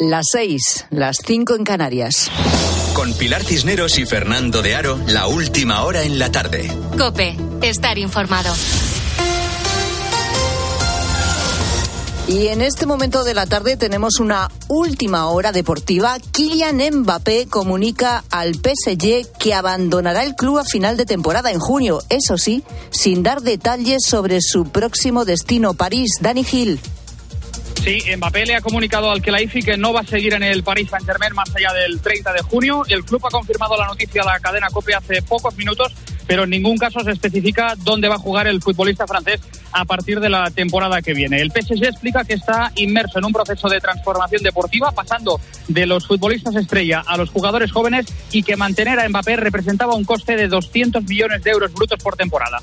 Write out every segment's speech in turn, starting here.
Las seis, las cinco en Canarias. Con Pilar Cisneros y Fernando de Aro, la última hora en la tarde. Cope, estar informado. Y en este momento de la tarde tenemos una última hora deportiva. Kylian Mbappé comunica al PSG que abandonará el club a final de temporada en junio, eso sí, sin dar detalles sobre su próximo destino, París. Dani Gil. Sí, Mbappé le ha comunicado al Kelaifi que no va a seguir en el Paris Saint-Germain más allá del 30 de junio. El club ha confirmado la noticia a la cadena COPE hace pocos minutos, pero en ningún caso se especifica dónde va a jugar el futbolista francés a partir de la temporada que viene. El PSG explica que está inmerso en un proceso de transformación deportiva, pasando de los futbolistas estrella a los jugadores jóvenes y que mantener a Mbappé representaba un coste de 200 millones de euros brutos por temporada.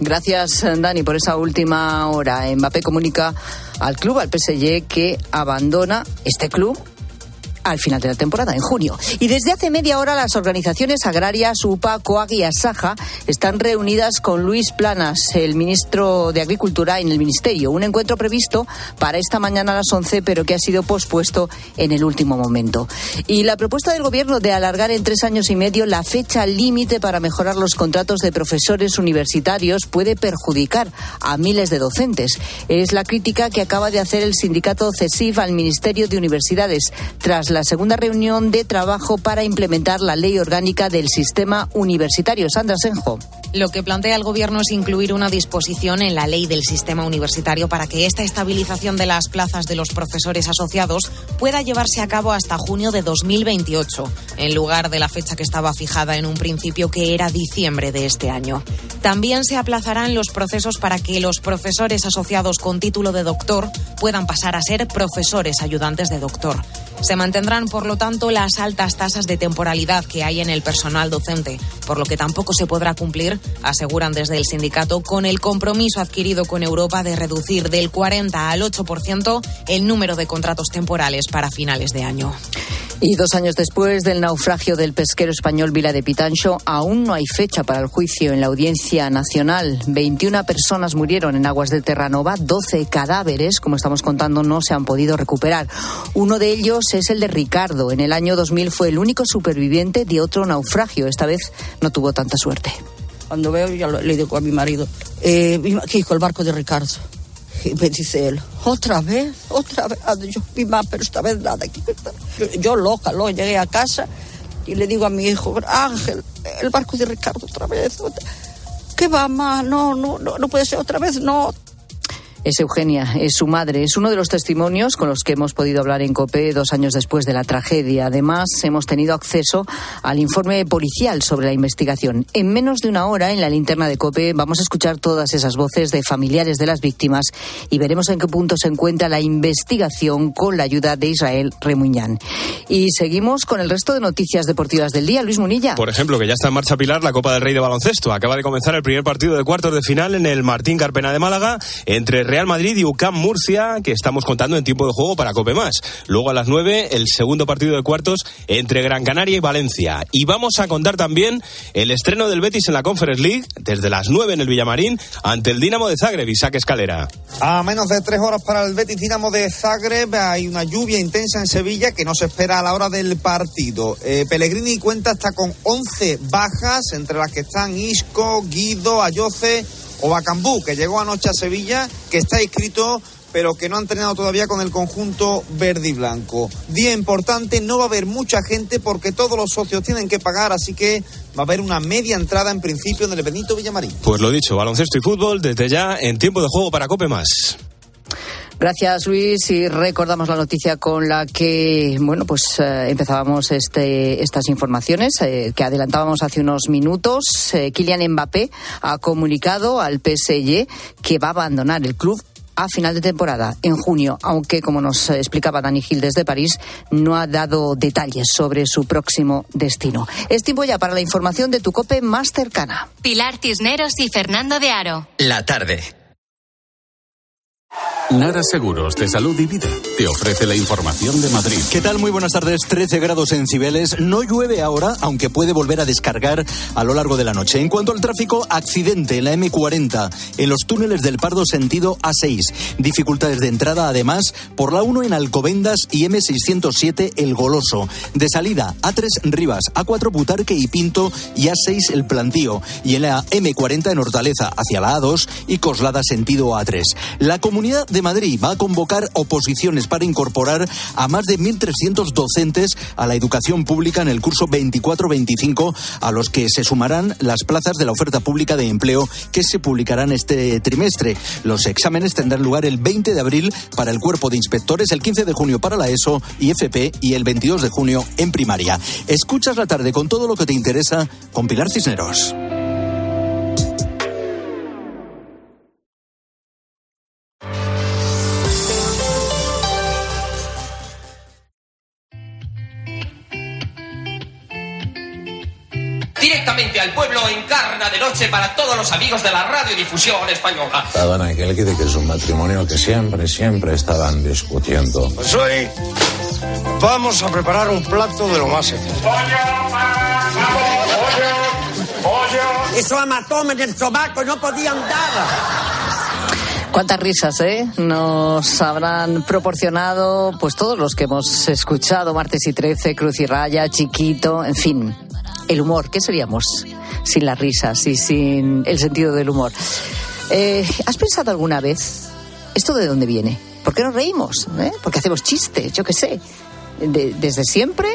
Gracias, Dani, por esa última hora. Mbappé comunica al club, al PSG, que abandona este club al final de la temporada, en junio. Y desde hace media hora las organizaciones agrarias UPA, COAG y ASAJA están reunidas con Luis Planas, el ministro de Agricultura, en el Ministerio. Un encuentro previsto para esta mañana a las 11, pero que ha sido pospuesto en el último momento. Y la propuesta del Gobierno de alargar en tres años y medio la fecha límite para mejorar los contratos de profesores universitarios puede perjudicar a miles de docentes. Es la crítica que acaba de hacer el sindicato CESIF al Ministerio de Universidades tras la la segunda reunión de trabajo para implementar la ley orgánica del sistema universitario. Sandra Senjo. Lo que plantea el Gobierno es incluir una disposición en la ley del sistema universitario para que esta estabilización de las plazas de los profesores asociados pueda llevarse a cabo hasta junio de 2028, en lugar de la fecha que estaba fijada en un principio que era diciembre de este año. También se aplazarán los procesos para que los profesores asociados con título de doctor puedan pasar a ser profesores ayudantes de doctor. Se mantendrán, por lo tanto, las altas tasas de temporalidad que hay en el personal docente, por lo que tampoco se podrá cumplir, aseguran desde el sindicato, con el compromiso adquirido con Europa de reducir del 40 al 8% el número de contratos temporales para finales de año. Y dos años después del naufragio del pesquero español Vila de Pitancho, aún no hay fecha para el juicio en la Audiencia Nacional. 21 personas murieron en aguas de Terranova, 12 cadáveres, como estamos contando, no se han podido recuperar. Uno de ellos es el de Ricardo. En el año 2000 fue el único superviviente de otro naufragio. Esta vez no tuvo tanta suerte. Cuando veo, ya le digo a mi marido, eh, hijo, el barco de Ricardo. Y me dice él, otra vez, otra vez. Yo, mi mamá, pero esta vez nada. Yo, loca, lo llegué a casa y le digo a mi hijo, Ángel, el barco de Ricardo otra vez. ¿Qué va, mamá? No, no, no, no puede ser otra vez, no es Eugenia, es su madre. Es uno de los testimonios con los que hemos podido hablar en COPE dos años después de la tragedia. Además, hemos tenido acceso al informe policial sobre la investigación. En menos de una hora, en la linterna de COPE, vamos a escuchar todas esas voces de familiares de las víctimas y veremos en qué punto se encuentra la investigación con la ayuda de Israel Remuñán. Y seguimos con el resto de noticias deportivas del día. Luis Munilla. Por ejemplo, que ya está en marcha Pilar la Copa del Rey de Baloncesto. Acaba de comenzar el primer partido de cuartos de final en el Martín Carpena de Málaga entre Real Madrid y UCAM Murcia, que estamos contando en tiempo de juego para Cope Más. Luego a las 9, el segundo partido de cuartos entre Gran Canaria y Valencia. Y vamos a contar también el estreno del Betis en la Conference League, desde las 9 en el Villamarín, ante el Dinamo de Zagreb, Isaac Escalera. A menos de tres horas para el Betis Dinamo de Zagreb, hay una lluvia intensa en Sevilla que no se espera a la hora del partido. Eh, Pellegrini cuenta hasta con 11 bajas, entre las que están Isco, Guido, Ayoce o Bacambú, que llegó anoche a Sevilla, que está inscrito pero que no han entrenado todavía con el conjunto verde y blanco. Día importante, no va a haber mucha gente porque todos los socios tienen que pagar, así que va a haber una media entrada en principio en el Benito Villamarín. Pues lo dicho, baloncesto y fútbol desde ya en tiempo de juego para Cope Más. Gracias, Luis. Y recordamos la noticia con la que, bueno, pues eh, empezábamos este, estas informaciones eh, que adelantábamos hace unos minutos. Eh, Kylian Mbappé ha comunicado al PSG que va a abandonar el club a final de temporada, en junio, aunque, como nos explicaba Dani Gil desde París, no ha dado detalles sobre su próximo destino. Es tiempo ya para la información de tu COPE más cercana. Pilar Cisneros y Fernando de Aro. La tarde. Nara Seguros de Salud y Vida te ofrece la información de Madrid. ¿Qué tal? Muy buenas tardes. 13 grados en Cibeles. No llueve ahora, aunque puede volver a descargar a lo largo de la noche. En cuanto al tráfico, accidente en la M40, en los túneles del Pardo sentido A6. Dificultades de entrada, además, por la 1 en Alcobendas y M607 El Goloso. De salida, A3 Rivas, A4 Butarque y Pinto y A6 El Plantío. Y en la M40 en Hortaleza, hacia la A2 y Coslada sentido A3. La comunidad de Madrid va a convocar oposiciones para incorporar a más de 1.300 docentes a la educación pública en el curso 24-25, a los que se sumarán las plazas de la oferta pública de empleo que se publicarán este trimestre. Los exámenes tendrán lugar el 20 de abril para el cuerpo de inspectores, el 15 de junio para la ESO y FP y el 22 de junio en primaria. Escuchas la tarde con todo lo que te interesa con Pilar Cisneros. Directamente al pueblo encarna de noche para todos los amigos de la radiodifusión española. Estaban aquel que que es un matrimonio que siempre, siempre estaban discutiendo. Pues hoy vamos a preparar un plato de lo más sencillo. Eso amató en el sobaco, no podía andar. Cuántas risas, ¿eh? Nos habrán proporcionado, pues todos los que hemos escuchado, Martes y Trece, Cruz y Raya, Chiquito, en fin, el humor. ¿Qué seríamos sin las risas y sin el sentido del humor? Eh, ¿Has pensado alguna vez esto de dónde viene? ¿Por qué nos reímos? ¿Eh? ¿Por qué hacemos chistes? Yo qué sé. De- desde siempre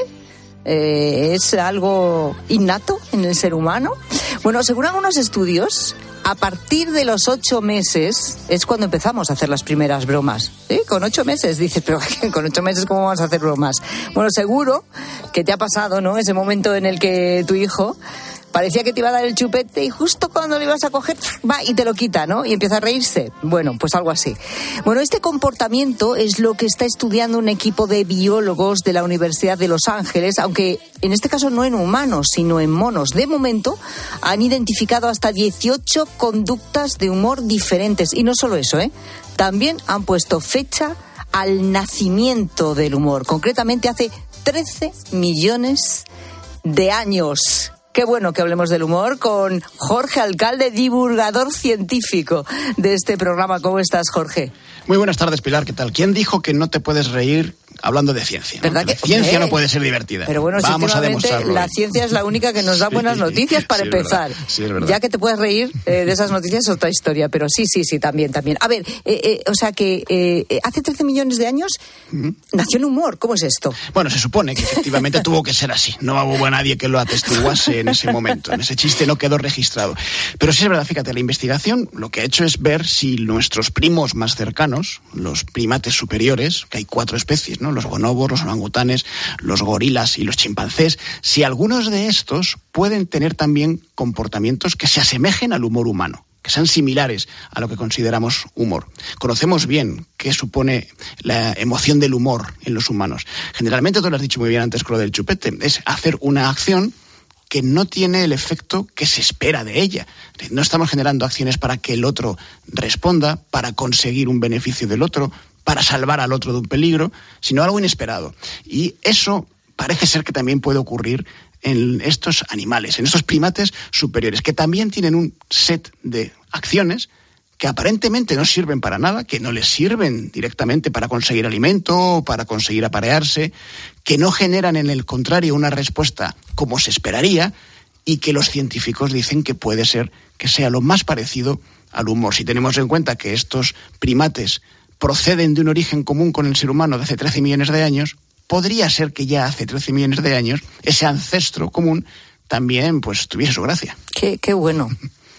eh, es algo innato en el ser humano. Bueno, según algunos estudios, a partir de los ocho meses es cuando empezamos a hacer las primeras bromas. ¿Sí? Con ocho meses dices, pero con ocho meses ¿cómo vamos a hacer bromas? Bueno, seguro que te ha pasado, ¿no? Ese momento en el que tu hijo parecía que te iba a dar el chupete y justo cuando lo ibas a coger, va y te lo quita, ¿no? Y empieza a reírse. Bueno, pues algo así. Bueno, este comportamiento es lo que está estudiando un equipo de biólogos de la Universidad de Los Ángeles, aunque en este caso no en humanos, sino en monos. De momento han identificado hasta 18 conductas de humor diferentes. Y no solo eso, ¿eh? También han puesto fecha al nacimiento del humor. Concretamente hace 13 millones de años. Qué bueno que hablemos del humor con Jorge Alcalde, divulgador científico de este programa. ¿Cómo estás, Jorge? Muy buenas tardes, Pilar. ¿Qué tal? ¿Quién dijo que no te puedes reír hablando de ciencia? ¿no? ¿Verdad la ciencia no puede ser divertida. Pero bueno, Vamos a demostrarlo. la ciencia es la única que nos da buenas noticias para sí, es empezar. verdad. Sí, es verdad. ya que te puedes reír eh, de esas noticias es otra historia, pero sí, sí, sí, también, también. A ver, eh, eh, o sea que hace 13 millones de años nació el humor. ¿Cómo es esto? Bueno, se supone que efectivamente tuvo que ser así. No hubo nadie que lo atestiguase en ese momento. En ese chiste no quedó registrado. Pero sí es verdad, fíjate, la investigación lo que ha hecho es ver si nuestros primos más cercanos, los primates superiores, que hay cuatro especies, ¿no? Los bonobos, los orangutanes, los gorilas y los chimpancés, si algunos de estos pueden tener también comportamientos que se asemejen al humor humano que sean similares a lo que consideramos humor. Conocemos bien qué supone la emoción del humor en los humanos. Generalmente, tú lo has dicho muy bien antes con lo del chupete, es hacer una acción que no tiene el efecto que se espera de ella. No estamos generando acciones para que el otro responda, para conseguir un beneficio del otro, para salvar al otro de un peligro, sino algo inesperado. Y eso parece ser que también puede ocurrir en estos animales, en estos primates superiores, que también tienen un set de acciones que aparentemente no sirven para nada, que no les sirven directamente para conseguir alimento, para conseguir aparearse, que no generan en el contrario una respuesta como se esperaría y que los científicos dicen que puede ser que sea lo más parecido al humor. Si tenemos en cuenta que estos primates proceden de un origen común con el ser humano de hace 13 millones de años, podría ser que ya hace 13 millones de años ese ancestro común también pues tuviese su gracia. Qué, qué bueno.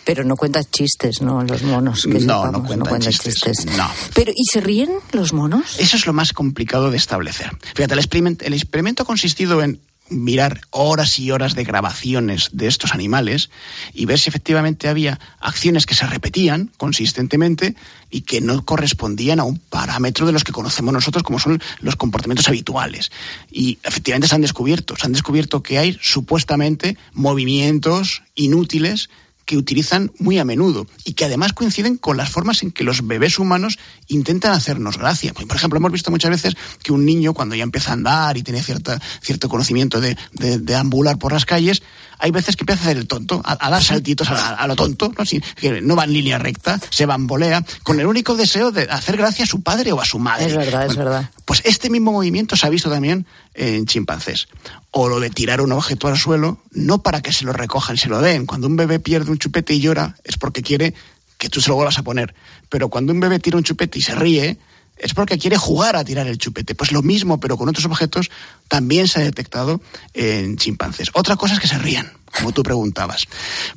Pero no cuentas chistes, ¿no? Los monos. Que No, sepamos, no cuentan chistes. No. Pero, ¿y se ríen los monos? Eso es lo más complicado de establecer. Fíjate, el experimento, el experimento ha consistido en mirar horas y horas de grabaciones de estos animales y ver si efectivamente había acciones que se repetían consistentemente y que no correspondían a un parámetro de los que conocemos nosotros como son los comportamientos habituales. Y efectivamente se han descubierto, se han descubierto que hay supuestamente movimientos inútiles que utilizan muy a menudo y que además coinciden con las formas en que los bebés humanos intentan hacernos gracia. Por ejemplo, hemos visto muchas veces que un niño cuando ya empieza a andar y tiene cierta, cierto conocimiento de, de, ambular por las calles, hay veces que empieza a hacer el tonto, a, dar saltitos a, lo tonto, ¿no? que no va en línea recta, se bambolea, con el único deseo de hacer gracia a su padre o a su madre. Es verdad, es verdad. Pues este mismo movimiento se ha visto también en chimpancés. O lo de tirar un objeto al suelo, no para que se lo recojan y se lo den. Cuando un bebé pierde un chupete y llora, es porque quiere que tú se lo vuelvas a poner. Pero cuando un bebé tira un chupete y se ríe, es porque quiere jugar a tirar el chupete. Pues lo mismo, pero con otros objetos, también se ha detectado en chimpancés. Otra cosa es que se rían, como tú preguntabas,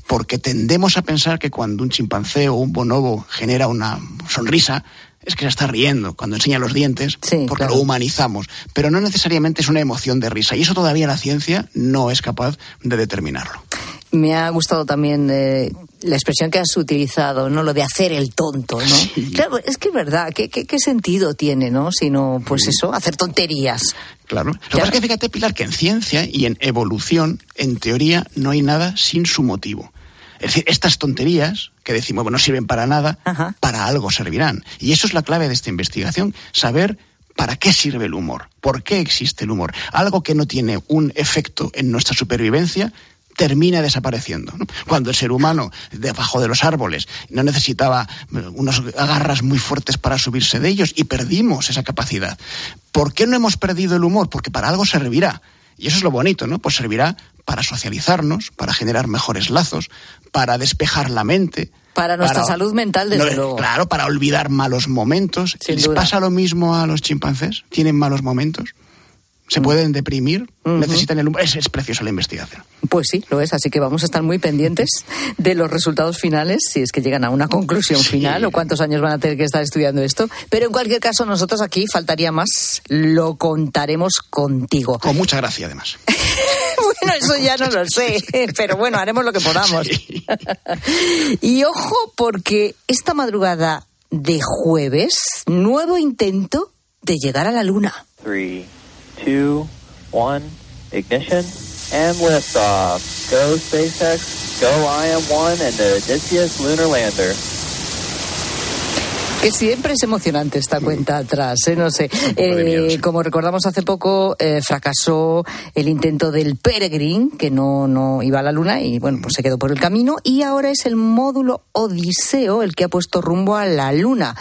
porque tendemos a pensar que cuando un chimpancé o un bonobo genera una sonrisa, es que se está riendo cuando enseña los dientes, porque lo humanizamos. Pero no necesariamente es una emoción de risa. Y eso todavía la ciencia no es capaz de determinarlo. Me ha gustado también eh, la expresión que has utilizado, ¿no? Lo de hacer el tonto, ¿no? Claro, es que es verdad, ¿qué, ¿qué, sentido tiene, ¿no? Sino, pues eso, hacer tonterías. Claro. Lo que pasa es que fíjate, Pilar, que en ciencia y en evolución, en teoría, no hay nada sin su motivo. Es decir, estas tonterías que decimos, bueno, no sirven para nada, para algo servirán. Y eso es la clave de esta investigación, saber para qué sirve el humor, por qué existe el humor. Algo que no tiene un efecto en nuestra supervivencia termina desapareciendo. Cuando el ser humano, debajo de los árboles, no necesitaba eh, unas agarras muy fuertes para subirse de ellos y perdimos esa capacidad. ¿Por qué no hemos perdido el humor? Porque para algo servirá. Y eso es lo bonito, ¿no? Pues servirá para socializarnos, para generar mejores lazos, para despejar la mente. Para nuestra salud mental, desde luego. Claro, para olvidar malos momentos. ¿Les pasa lo mismo a los chimpancés? ¿Tienen malos momentos? Se pueden deprimir, necesitan el humor. Es, es preciosa la investigación. Pues sí, lo es. Así que vamos a estar muy pendientes de los resultados finales, si es que llegan a una conclusión final o cuántos años van a tener que estar estudiando esto. Pero en cualquier caso, nosotros aquí faltaría más, lo contaremos contigo. Con mucha gracia, además. bueno, eso ya no lo sé, pero bueno, haremos lo que podamos. y ojo, porque esta madrugada de jueves, nuevo intento de llegar a la luna two, one, ignition, and liftoff. Go SpaceX, go IM-1 and the Odysseus lunar lander. Que siempre es emocionante esta cuenta atrás, ¿eh? no sé. Eh, como recordamos hace poco, eh, fracasó el intento del Peregrine, que no, no iba a la Luna y bueno, pues se quedó por el camino. Y ahora es el módulo Odiseo el que ha puesto rumbo a la Luna,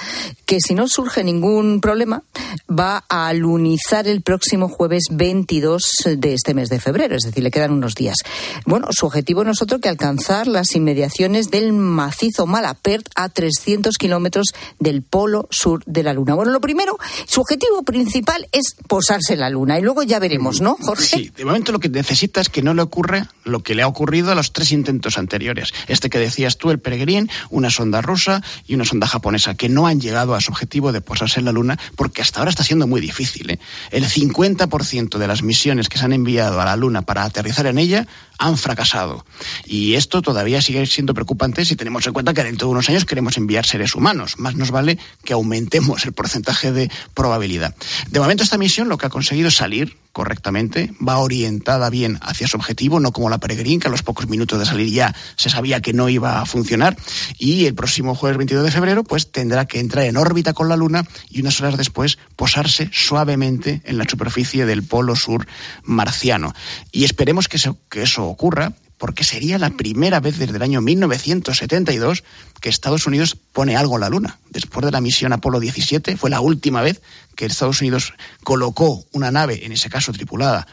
que si no surge ningún problema, va a lunizar el próximo jueves 22 de este mes de febrero, es decir, le quedan unos días. Bueno, su objetivo no es otro que alcanzar las inmediaciones del macizo Malapert a 300 kilómetros del polo sur de la Luna. Bueno, lo primero, su objetivo principal es posarse en la Luna y luego ya veremos, ¿no, Jorge? Sí, de momento lo que necesita es que no le ocurra lo que le ha ocurrido a los tres intentos anteriores. Este que decías tú, el Peregrín, una sonda rusa y una sonda japonesa, que no han llegado a su objetivo de posarse en la Luna porque hasta ahora está siendo muy difícil. ¿eh? El 50% de las misiones que se han enviado a la Luna para aterrizar en ella han fracasado. Y esto todavía sigue siendo preocupante si tenemos en cuenta que dentro de unos años queremos enviar seres humanos. Más nos vale que aumentemos el porcentaje de probabilidad. De momento esta misión lo que ha conseguido es salir correctamente, va orientada bien hacia su objetivo, no como la Peregrine, que a los pocos minutos de salir ya se sabía que no iba a funcionar. Y el próximo jueves 22 de febrero, pues tendrá que entrar en órbita con la Luna y unas horas después posarse suavemente en la superficie del polo sur marciano. Y esperemos que que eso ocurra porque sería la primera vez desde el año 1972 que Estados Unidos pone algo en la Luna. Después de la misión Apolo 17 fue la última vez que Estados Unidos colocó una nave, en ese caso tripulada,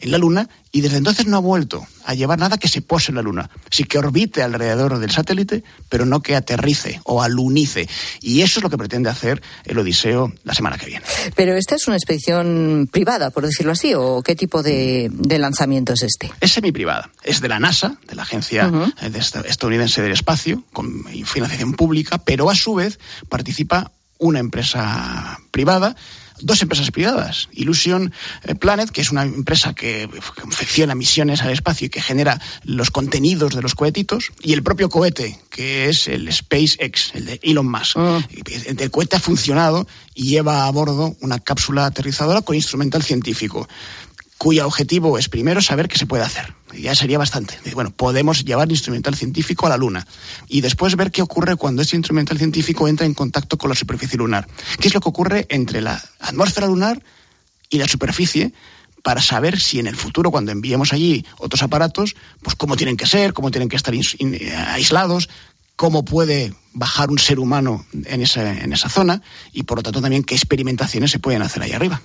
en la Luna y desde entonces no ha vuelto a llevar nada que se pose en la Luna. Sí que orbite alrededor del satélite, pero no que aterrice o alunice. Y eso es lo que pretende hacer el Odiseo la semana que viene. Pero esta es una expedición privada, por decirlo así, o qué tipo de, lanzamiento es este? Es semi-privada. Es de la NASA, de la Agencia Estadounidense del Espacio, con financiación pública, pero a su vez participa una empresa privada dos empresas privadas. Illusion eh, Planet, que es una empresa que confecciona misiones al espacio y que genera los contenidos de los cohetitos, y el propio cohete, que es el SpaceX, el de Elon Musk. Ah. El cohete ha funcionado y lleva a bordo una cápsula aterrizadora con instrumental científico cuyo objetivo es primero saber qué se puede hacer. Ya sería bastante. Bueno, podemos llevar instrumental científico a la Luna y después ver qué ocurre cuando este instrumental científico entra en contacto con la superficie lunar. ¿Qué es lo que ocurre entre la atmósfera lunar y la superficie? para saber si en el futuro, cuando enviemos allí otros aparatos, pues cómo tienen que ser, cómo tienen que estar aislados, cómo puede bajar un ser humano en esa, en esa zona y, por lo tanto, también qué experimentaciones se pueden hacer ahí arriba.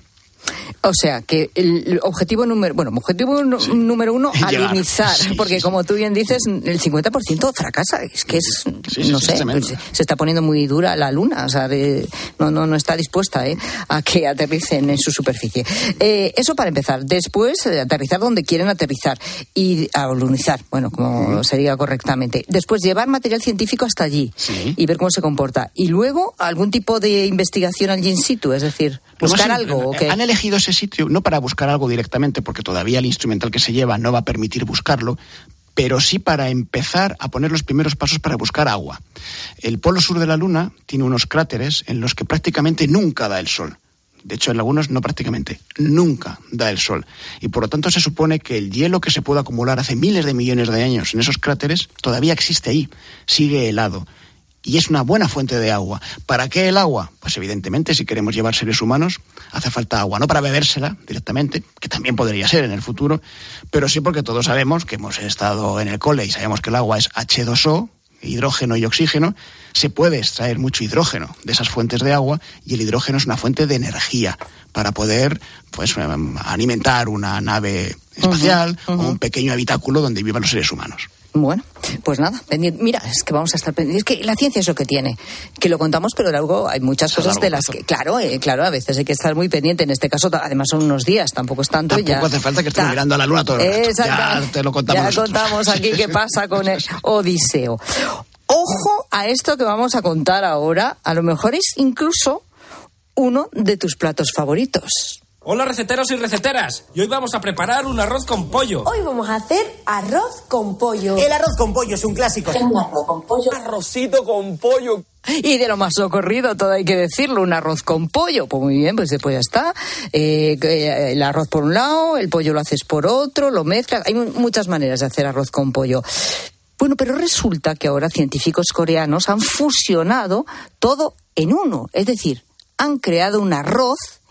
O sea, que el objetivo número, bueno, objetivo número uno, alinizar, porque como tú bien dices, el 50% fracasa, es que es, no sé, se está poniendo muy dura la luna, o sea, no, no, no está dispuesta ¿eh? a que aterricen en su superficie. Eh, eso para empezar. Después, eh, aterrizar donde quieren aterrizar y alunizar, bueno, como sería correctamente. Después, llevar material científico hasta allí y ver cómo se comporta. Y luego, algún tipo de investigación allí in situ, es decir, buscar algo. que... Han elegido ese sitio no para buscar algo directamente, porque todavía el instrumental que se lleva no va a permitir buscarlo, pero sí para empezar a poner los primeros pasos para buscar agua. El polo sur de la Luna tiene unos cráteres en los que prácticamente nunca da el sol. De hecho, en algunos no prácticamente, nunca da el sol. Y por lo tanto se supone que el hielo que se pudo acumular hace miles de millones de años en esos cráteres todavía existe ahí, sigue helado y es una buena fuente de agua. ¿Para qué el agua? Pues evidentemente si queremos llevar seres humanos hace falta agua, no para bebérsela directamente, que también podría ser en el futuro, pero sí porque todos sabemos que hemos estado en el cole y sabemos que el agua es H2O, hidrógeno y oxígeno, se puede extraer mucho hidrógeno de esas fuentes de agua y el hidrógeno es una fuente de energía para poder pues em, alimentar una nave espacial o un pequeño habitáculo donde vivan los seres humanos. Bueno, pues nada, Mira, es que vamos a estar pendientes. Es que la ciencia es lo que tiene, que lo contamos, pero luego hay muchas cosas de las que, claro, eh, claro, a veces hay que estar muy pendiente. En este caso, además son unos días, tampoco es tanto. Tampoco ya, hace falta que estén mirando a la luna todo el rato. Ya te lo contamos. Ya contamos aquí qué pasa con el Odiseo. Ojo a esto que vamos a contar ahora. A lo mejor es incluso uno de tus platos favoritos. Hola receteros y receteras. Y hoy vamos a preparar un arroz con pollo. Hoy vamos a hacer arroz con pollo. El arroz con pollo es un clásico. Un arroz con pollo. Arrocito con pollo. Y de lo más socorrido, todo hay que decirlo, un arroz con pollo. Pues muy bien, pues después ya está. Eh, eh, el arroz por un lado, el pollo lo haces por otro, lo mezclas. Hay muchas maneras de hacer arroz con pollo. Bueno, pero resulta que ahora científicos coreanos han fusionado todo en uno. Es decir, han creado un arroz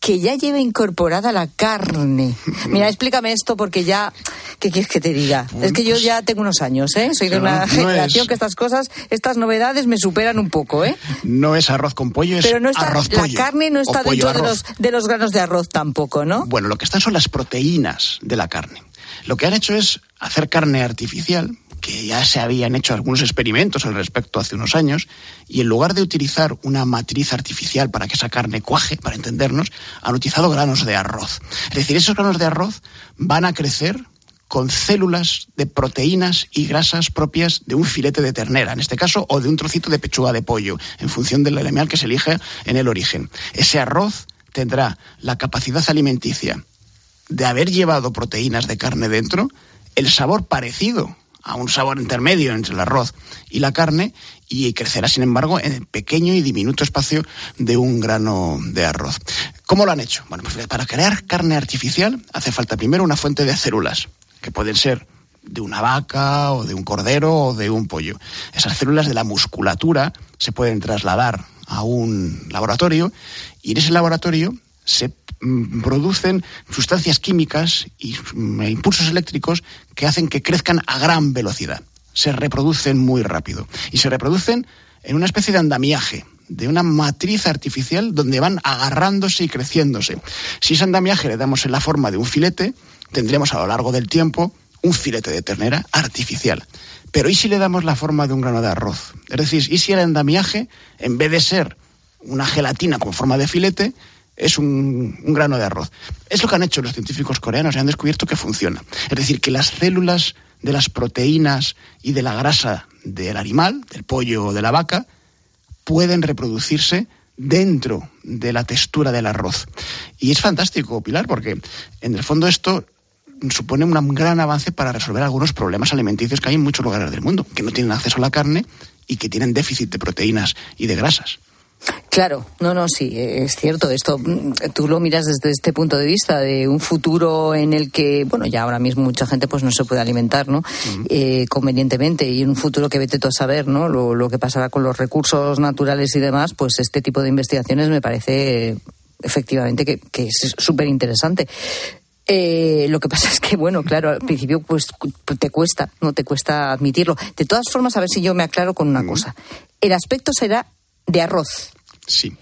que ya lleva incorporada la carne. Mira, explícame esto porque ya, ¿qué quieres que te diga? es que yo pues ya tengo unos años, ¿eh? Soy de una generación que estas cosas, estas novedades me superan un poco, ¿eh? No es arroz con pollo, es Pero no está, arroz La carne no está dentro de los, de los granos de arroz tampoco, ¿no? Bueno, lo que están son las proteínas de la carne. Lo que han hecho es hacer carne artificial, que ya se habían hecho algunos experimentos al respecto hace unos años, y en lugar de utilizar una matriz artificial para que esa carne cuaje, para entendernos, han utilizado granos de arroz. Es decir, esos granos de arroz van a crecer con células de proteínas y grasas propias de un filete de ternera, en este caso, o de un trocito de pechuga de pollo, en función del animal que se elige en el origen. Ese arroz tendrá la capacidad alimenticia de haber llevado proteínas de carne dentro, el sabor parecido a un sabor intermedio entre el arroz y la carne y crecerá, sin embargo, en el pequeño y diminuto espacio de un grano de arroz. ¿Cómo lo han hecho? Bueno, pues para crear carne artificial hace falta primero una fuente de células, que pueden ser de una vaca o de un cordero o de un pollo. Esas células de la musculatura se pueden trasladar a un laboratorio y en ese laboratorio se mm, producen sustancias químicas y mm, e impulsos eléctricos que hacen que crezcan a gran velocidad. Se reproducen muy rápido. Y se reproducen en una especie de andamiaje, de una matriz artificial donde van agarrándose y creciéndose. Si ese andamiaje le damos en la forma de un filete, tendremos a lo largo del tiempo un filete de ternera artificial. Pero ¿y si le damos la forma de un grano de arroz? Es decir, ¿y si el andamiaje, en vez de ser una gelatina con forma de filete, es un, grano de arroz. Es lo que han hecho los científicos coreanos y han descubierto que funciona. Es decir, que las células de las proteínas y de la grasa del animal, del pollo o de la vaca, pueden reproducirse dentro de la textura del arroz. Y es fantástico, Pilar, porque en el fondo esto supone un gran avance para resolver algunos problemas alimenticios que hay en muchos lugares del mundo, que no tienen acceso a la carne y que tienen déficit de proteínas y de grasas. Claro, no, no, sí, es cierto. Esto mm, tú lo miras desde este punto de vista de un futuro en el que, bueno, ya ahora mismo mucha gente pues no se puede alimentar, ¿no? Eh, convenientemente y en un futuro que vete tú a saber, ¿no? Lo, lo que pasará con los recursos naturales y demás, pues este tipo de investigaciones me parece eh, efectivamente que, que es súper interesante. Eh, lo que pasa es que, bueno, claro, al principio pues te cuesta, no te cuesta admitirlo. De todas formas, a ver si yo me aclaro con una cosa. El aspecto será de arroz, Sí.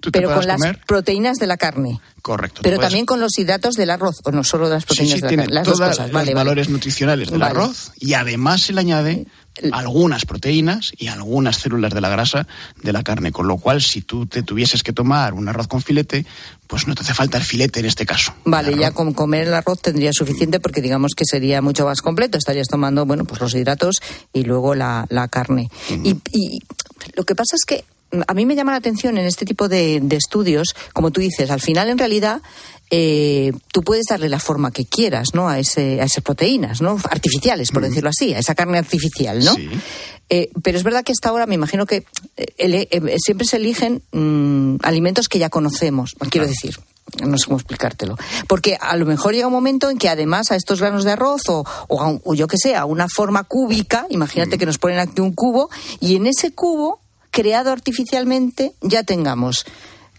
¿Tú te pero con las comer? proteínas de la carne. Correcto. Pero puedes- también con los hidratos del arroz, o no solo de las proteínas sí, de la tiene carne. Las dos cosas, los vale, vale. valores nutricionales del Vale. arroz y además se le añade algunas proteínas y algunas células de la grasa de la carne, con lo cual si tú te tuvieses que tomar un arroz con filete, pues no te hace falta el filete en este caso. Vale, ya con comer el arroz tendría suficiente porque digamos que sería mucho más completo. Estarías tomando, bueno, pues los hidratos y luego la, la carne. y, y lo que pasa es que a mí me llama la atención en este tipo de, de estudios, como tú dices, al final en realidad eh, tú puedes darle la forma que quieras, ¿no? A, ese, a esas proteínas, ¿no? Artificiales, por decirlo así, a esa carne artificial, ¿no? Eh, pero es verdad que hasta ahora me imagino que eh, ele- eh, siempre se eligen mm, alimentos que ya conocemos, quiero decir. No sé cómo explicártelo. Porque a lo mejor llega un momento en que además a estos granos de arroz o, o, a un- o yo que sé, a una forma cúbica, imagínate que nos ponen aquí un cubo, y en ese cubo, creado artificialmente, ya tengamos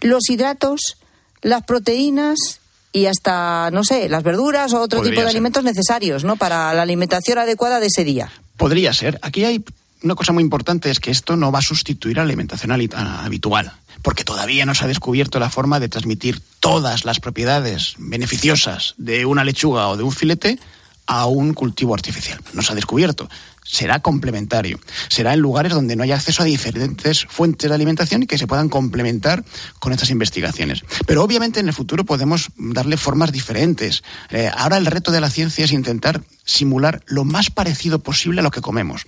los hidratos, las proteínas y hasta, no sé, las verduras o otro Podría tipo de ser. alimentos necesarios, ¿no? Para la alimentación adecuada de ese día. Podría ser. Aquí hay una cosa muy importante, es que esto no va a sustituir a la alimentación habitual, porque todavía no se ha descubierto la forma de transmitir todas las propiedades beneficiosas de una lechuga o de un filete a un cultivo artificial. No se ha descubierto. Será complementario. Será en lugares donde no haya acceso a diferentes fuentes de alimentación y que se puedan complementar con estas investigaciones. Pero obviamente en el futuro podemos darle formas diferentes. Eh, ahora el reto de la ciencia es intentar simular lo más parecido posible a lo que comemos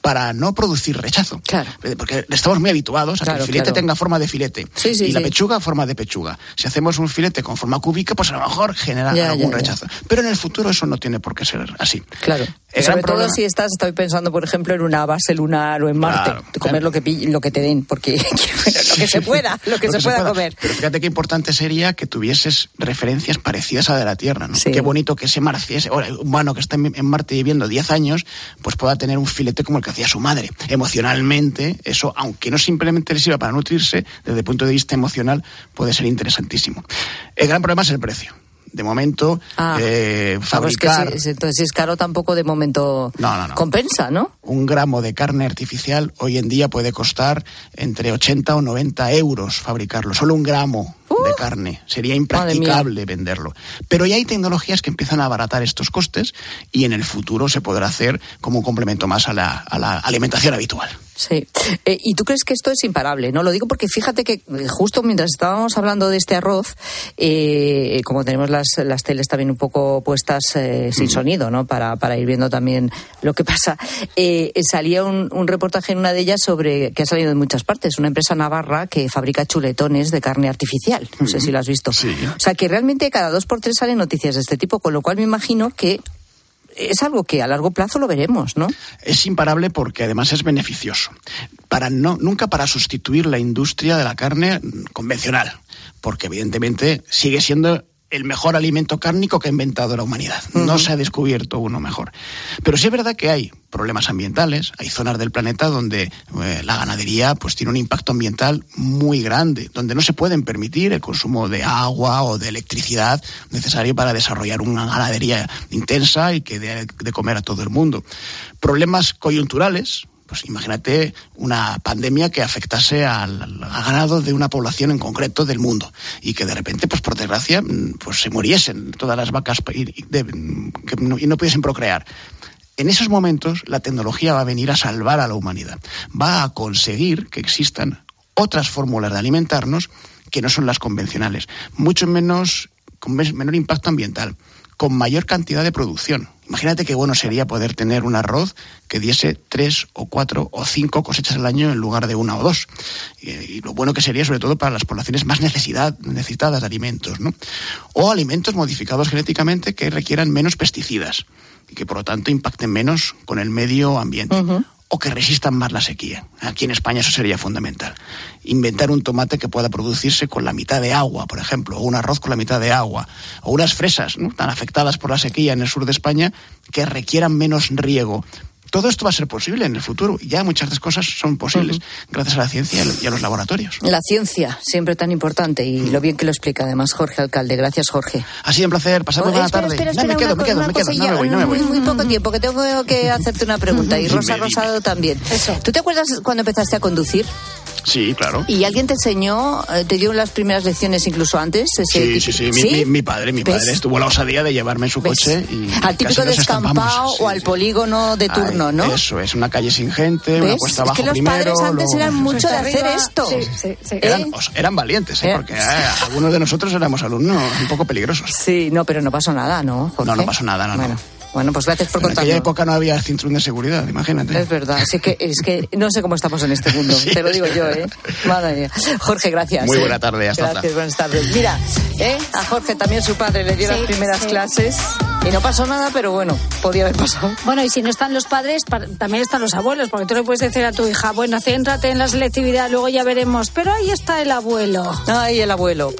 para no producir rechazo. Eh, Porque estamos muy habituados a que Claro, el filete claro. tenga forma de filete Sí, sí, y la sí. pechuga forma de pechuga. Si hacemos un filete con forma cúbica, pues a lo mejor genera Ya, algún ya, ya. rechazo. Pero en el futuro eso no tiene por qué ser así. Claro. El Sobre todo problema- si estás, estoy pensando, por ejemplo, en una base lunar o en Marte, Claro, comer lo que lo que te den, porque lo que se pueda, lo que se pueda comer. Pero fíjate qué importante sería que tuvieses referencias parecidas a la de la Tierra. ¿no? Qué bonito que ese ese humano que está en en Marte viviendo 10 años, pues pueda tener un filete como el que hacía su madre. Emocionalmente, eso, aunque no simplemente le sirva para nutrirse, desde el punto de vista emocional puede ser interesantísimo. El gran problema es el precio. De momento, Ah. eh, Claro, es que fabricar si- entonces si es caro tampoco de momento No, no, no. compensa, ¿no? un gramo de carne artificial hoy en día puede costar entre 80 o 90 euros fabricarlo. Solo un gramo de carne. Sería impracticable venderlo. Pero ya hay tecnologías que empiezan a abaratar estos costes y en el futuro se podrá hacer como un complemento más a la, a la alimentación habitual. Sí. Eh, ¿Y tú crees que esto es imparable? No lo digo porque fíjate que eh, justo mientras estábamos hablando de este arroz, eh, como tenemos las, las teles también un poco puestas eh, sin sonido, ¿no? Para, para ir viendo también lo que pasa, eh, salía un, un reportaje en una de ellas sobre que ha salido de muchas partes, una empresa navarra que fabrica chuletones de carne artificial. No sé si lo has visto. O sea que realmente cada dos por tres salen noticias de este tipo, con lo cual me imagino que es algo que a largo plazo lo veremos, ¿no? Es imparable porque además es beneficioso. Para no, nunca para sustituir la industria de la carne convencional, porque evidentemente sigue siendo el mejor alimento cárnico que ha inventado la humanidad. No se ha descubierto uno mejor. Pero sí es verdad que hay problemas ambientales, hay zonas del planeta donde eh, la ganadería pues tiene un impacto ambiental muy grande, donde no se pueden permitir el consumo de agua o de electricidad necesario para desarrollar una ganadería intensa y que dé de comer a todo el mundo. Problemas coyunturales, pues imagínate una pandemia que afectase al, ganado de una población en concreto del mundo y que de repente, pues por desgracia, mm, pues se muriesen todas las vacas y, no, y no pudiesen procrear. En esos momentos la tecnología va a venir a salvar a la humanidad, va a conseguir que existan otras fórmulas de alimentarnos que no son las convencionales, mucho menos con menor impacto ambiental, con mayor cantidad de producción. Imagínate qué bueno sería poder tener un arroz que diese tres o cuatro o cinco cosechas al año en lugar de una o dos. Y, lo bueno que sería sobre todo para las poblaciones más necesidad, necesitadas de alimentos, ¿no? O alimentos modificados genéticamente que requieran menos pesticidas y que por lo tanto impacten menos con el medio ambiente. O que resistan más la sequía. Aquí en España eso sería fundamental. Inventar un tomate que pueda producirse con la mitad de agua, por ejemplo, o un arroz con la mitad de agua, o unas fresas ¿no? tan afectadas por la sequía en el sur de España que requieran menos riego. Todo esto va a ser posible en el futuro. Ya muchas de las cosas son posibles gracias a la ciencia y a los laboratorios. La ciencia, siempre tan importante, y lo bien que lo explica además Jorge Alcalde. Gracias, Jorge. Ha sido un placer, pasad Oh, buena espera, tarde. espera, No, me quedo, me quedo, me quedo. No me voy, no me voy. Muy, muy poco tiempo, que tengo que hacerte una pregunta. Y Rosa Dime, Rosado también. ¿Tú te acuerdas cuando empezaste a conducir? Sí, claro. ¿Y alguien te enseñó, eh, te dio las primeras lecciones incluso antes? Ese Sí, sí, sí. Mi, mi- mi padre, mi ¿Ves? padre tuvo la osadía de llevarme en su ¿Ves? coche y Al típico descampado o al polígono de turno, Ay, ¿no? Eso es, una calle sin gente, una ¿Ves? cuesta Es abajo que los primero. padres antes luego- eran mucho de Cuesta hacer esto. Sí, sí, sí. Eran, ¿Eh? eran valientes, ¿eh? ¿Eh? porque eh, algunos de nosotros éramos alumnos un poco peligrosos. Sí, no, pero no pasó nada, ¿no? Jorge? No, no pasó nada, no, no. Bueno, pues gracias por En aquella contarnos. época no había cinturón de seguridad, imagínate. Es verdad, así que es que no sé cómo estamos en este mundo, Sí, te lo digo yo. ¿eh? Madre mía. Jorge, gracias. Muy ¿eh? buena tarde, hasta Gracias, otra. buenas tardes. Mira, ¿eh? a Jorge también su padre le dio Sí, las primeras sí. clases y no pasó nada, pero bueno, podía haber pasado. Bueno, y si no están los padres, pa- también están los abuelos, porque tú le puedes decir a tu hija, bueno, céntrate en la selectividad, luego ya veremos, pero ahí está el abuelo. Ay, el abuelo.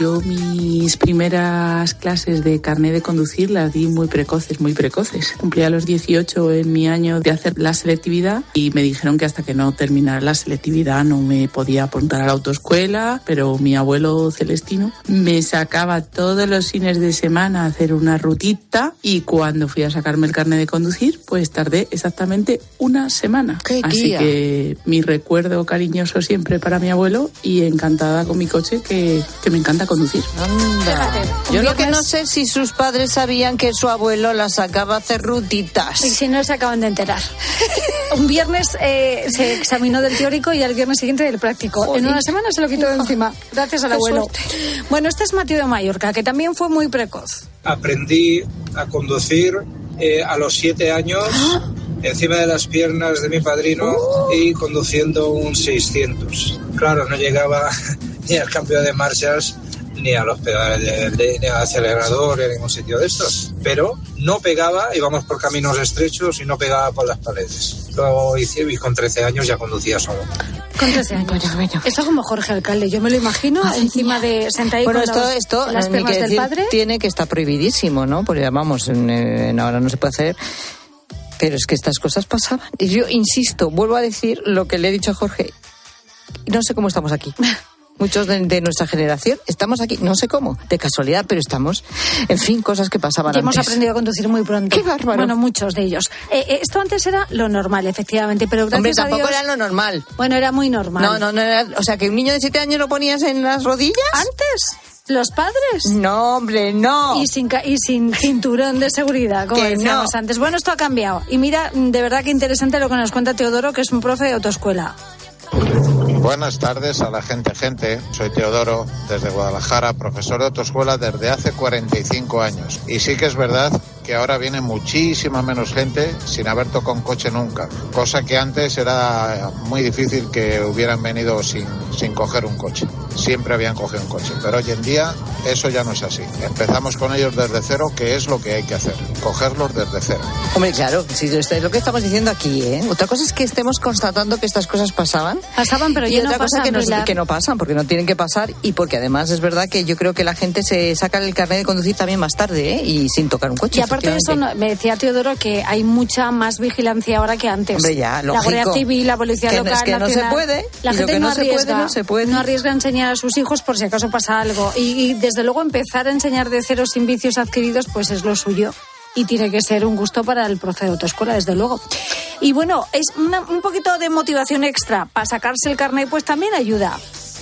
Yo mis primeras clases de carné de conducir las di muy precoces, muy precoces. Cumplí a los 18 en mi año de hacer la selectividad y me dijeron que hasta que no terminara la selectividad no me podía apuntar a la autoescuela, pero mi abuelo Celestino me sacaba todos los fines de semana a hacer una rutita y cuando fui a sacarme el carné de conducir, pues tardé exactamente una semana. ¡Qué Así guía! que mi recuerdo cariñoso siempre para mi abuelo y encantada con mi coche que, que me encanta conducir. Fíjate, un Yo lo que no sé es si sus padres sabían que su abuelo la sacaba a hacer rutitas. Y si no se acaban de enterar. Un viernes eh, se examinó del teórico y al viernes siguiente del práctico. Joder. En una semana se lo quitó de encima, gracias al Qué abuelo. suerte. Bueno, este es Mateo de Mallorca, que también fue muy precoz. aprendí a conducir eh, a los siete años encima de las piernas de mi padrino y conduciendo un 600. Claro, no llegaba ni al cambio de marchas ni a los pedales de, al acelerador ni a ningún sitio de estos. Pero no pegaba, íbamos por caminos estrechos y no pegaba por las paredes. Luego hice y con 13 años ya conducía solo. Con 13 años. Esto como Jorge Alcalde, yo me lo imagino encima de sentado Bueno, esto, los- esto en las piernas del decir, padre. tiene que estar prohibidísimo, ¿no? Porque vamos, en- en- ahora no se puede hacer. Pero es que estas cosas pasaban. Y yo insisto, vuelvo a decir lo que le he dicho a Jorge. No sé cómo estamos aquí. Muchos de, de nuestra generación estamos aquí, no sé cómo, de casualidad, pero estamos. En fin, cosas que pasaban Y hemos antes. aprendido a conducir muy pronto. Qué bárbaro. Bueno, muchos de ellos. Eh, eh, esto antes era lo normal, efectivamente, pero gracias Hombre, tampoco Dios- era lo normal. Bueno, era muy normal. No, no, no era. O sea, que un niño de siete años lo ponías en las rodillas. ¿Antes? ¿Los padres? No, hombre, no. Y sin, y sin cinturón de seguridad, como Que decíamos no. antes. Bueno, esto ha cambiado. Y mira, de verdad que interesante lo que nos cuenta Teodoro, que es un profe de autoescuela. Buenas tardes a la gente, gente. Soy Teodoro desde Guadalajara, profesor de autoescuela desde hace 45 años. Y sí que es verdad que ahora viene muchísima menos gente sin haber tocado un coche nunca, cosa que antes era muy difícil que hubieran venido sin, sin coger un coche. Siempre habían cogido un coche, pero hoy en día eso ya no es así. Empezamos con ellos desde cero, que es lo que hay que hacer, cogerlos desde cero. Hombre, claro, esto es lo que estamos diciendo aquí, ¿eh? Otra cosa es que estemos constatando que estas cosas pasaban. Pasaban, pero y ya no otra cosa pasan, que no, Pilar. que no pasan, porque no tienen que pasar y porque además es verdad que yo creo que la gente se saca el carnet de conducir también más tarde, ¿eh? Y sin tocar un coche. Y aparte de eso, me decía Teodoro que hay mucha más vigilancia ahora que antes. Hombre, ya, La. Guardia Civil, la Policía Que Local, es que no se puede, La y gente que no, no se puede, arriesga, no se puede. no arriesga a enseñar a sus hijos por si acaso pasa algo. Y, y, desde luego empezar a enseñar de cero sin vicios adquiridos, pues es lo suyo. Y tiene que ser un gusto para el profe de autoescuela, desde luego. Y bueno, es una- un poquito de motivación extra para sacarse el carnet, pues también ayuda.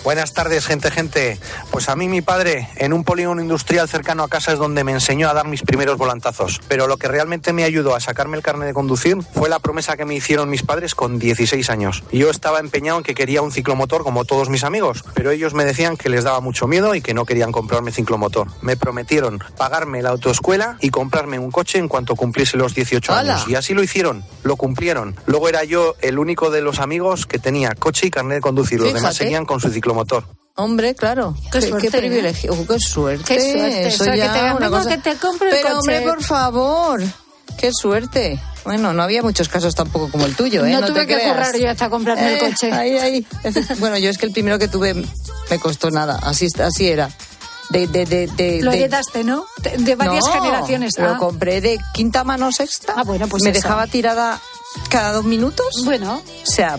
Buenas tardes, gente, gente. Pues a mí mi padre, en un polígono industrial cercano a casa, es donde me enseñó a dar mis primeros volantazos. Pero lo que realmente me ayudó a sacarme el carnet de conducir fue la promesa que me hicieron mis padres con 16 años. Yo estaba empeñado en que quería un ciclomotor como todos mis amigos, pero ellos me decían que les daba mucho miedo y que no querían comprarme ciclomotor. Me prometieron pagarme la autoescuela y comprarme un coche en cuanto cumpliese los 18 ¡Hala! años. Y así lo hicieron, lo cumplieron. Luego era yo el único de los amigos que tenía coche y carnet de conducir. Los demás seguían con su ciclomotor. Hombre, claro. Qué suerte, ¿eh? privilegio. Oh, qué suerte. Qué suerte. Eso que ya te- una vengo cosa- que te compre el Pero, coche. hombre, por favor. Qué suerte. Bueno, no había muchos casos tampoco como el tuyo, ¿eh? No, tuve te que creas. currar yo hasta comprarme el Eh, coche. Ahí, ahí. Bueno, yo es que el primero que tuve me costó nada. Así, así era. De, de, de, de- Lo de- heredaste, ¿no? De, de varias No, generaciones. Lo Ah. compré de quinta mano sexta. Ah, bueno, pues Me eso. dejaba tirada cada dos minutos. Bueno, O sea,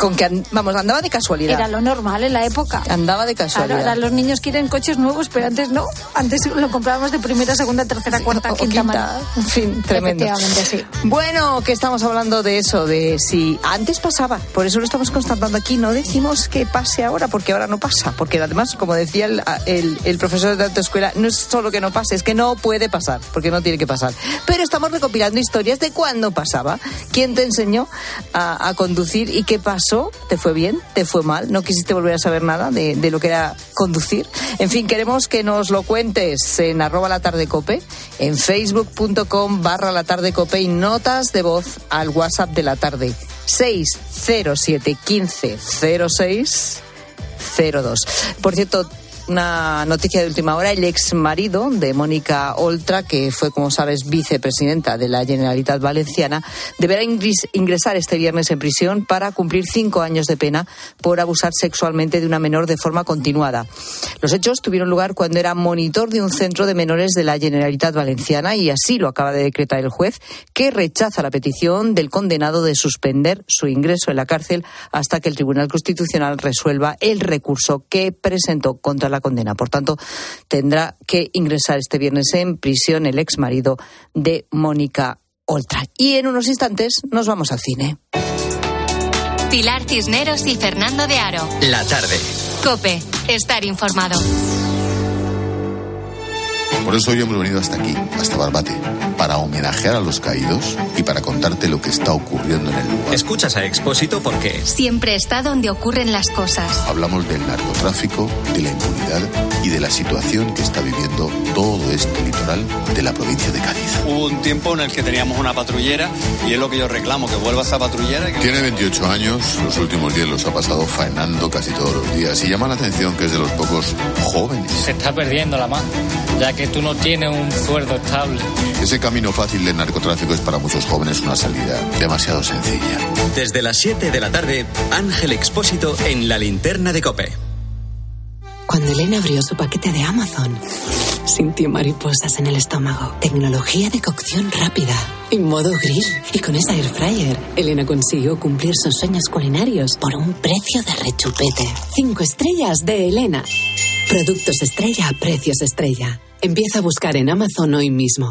con que, and- vamos, andaba de casualidad. era lo normal en la época. Andaba de casualidad. ahora los niños quieren coches nuevos, pero antes no. Antes lo comprábamos de primera, segunda, tercera, cuarta, o quinta, quinta. En fin, tremendo. Efectivamente, sí. Bueno, que estamos hablando de eso, de si antes pasaba, por eso lo estamos constatando aquí, no decimos que pase ahora, porque ahora no pasa, porque además, como decía el, el- el profesor de autoescuela, no es solo que no pase, es que no puede pasar, porque no tiene que pasar. Pero estamos recopilando historias de cuándo pasaba, quién te enseñó a, a conducir y qué pasó, te fue bien, te fue mal, no quisiste volver a saber nada de, lo que era conducir. En fin, queremos que nos lo cuentes en arroba la tarde cope, en facebook.com barra la tarde cope y notas de voz al WhatsApp de la tarde 607 15 06 02. Por cierto, una noticia de última hora, el ex marido de Mónica Oltra, que fue, como sabes, vicepresidenta de la Generalitat Valenciana, deberá ingres- ingresar este viernes en prisión para cumplir cinco años de pena por abusar sexualmente de una menor de forma continuada. Los hechos tuvieron lugar cuando era monitor de un centro de menores de la Generalitat Valenciana y así lo acaba de decretar el juez, que rechaza la petición del condenado de suspender su ingreso en la cárcel hasta que el Tribunal Constitucional resuelva el recurso que presentó contra la condena. Por tanto, tendrá que ingresar este viernes en prisión el ex marido de Mónica Oltra. Y en unos instantes nos vamos al cine. Pilar Cisneros y Fernando de Aro. La tarde. Cope, estar informado. Por eso hoy hemos venido hasta aquí, hasta Barbate, para homenajear a los caídos y para contarte lo que está ocurriendo en el lugar. Escuchas a Expósito porque Siempre está donde ocurren las cosas. Hablamos del narcotráfico, de la impunidad y de la situación que está viviendo todo este litoral de la provincia de Cádiz. Hubo un tiempo en el que teníamos una patrullera y es lo que yo reclamo, que vuelva esa patrullera. y que- Tiene 28 años, los últimos días los ha pasado faenando casi todos los días y llama la atención que es de los pocos jóvenes. Se está perdiendo la más, ya que tú no tienes un sueldo estable. Ese camino fácil del narcotráfico es para muchos jóvenes una salida demasiado sencilla. desde las 7 de la tarde, Ángel Expósito en la linterna de Cope. Cuando Elena abrió su paquete de Amazon, sintió mariposas en el estómago. Tecnología de cocción rápida y modo grill. Y con esa air fryer, Elena consiguió cumplir sus sueños culinarios por un precio de rechupete. Cinco estrellas de Elena. Productos estrella a precios estrella. Empieza a buscar en Amazon hoy mismo.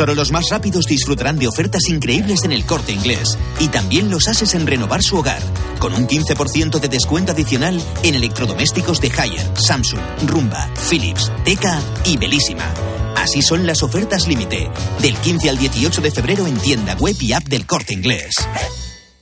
Solo los más rápidos disfrutarán de ofertas increíbles en el corte inglés. Y también los ases en renovar su hogar. Con un 15% de descuento adicional en electrodomésticos de Haier, Samsung, Rumba, Philips, Teca y Belísima. Así son las ofertas límite. Del 15 al 18 de febrero en tienda web y app del corte inglés.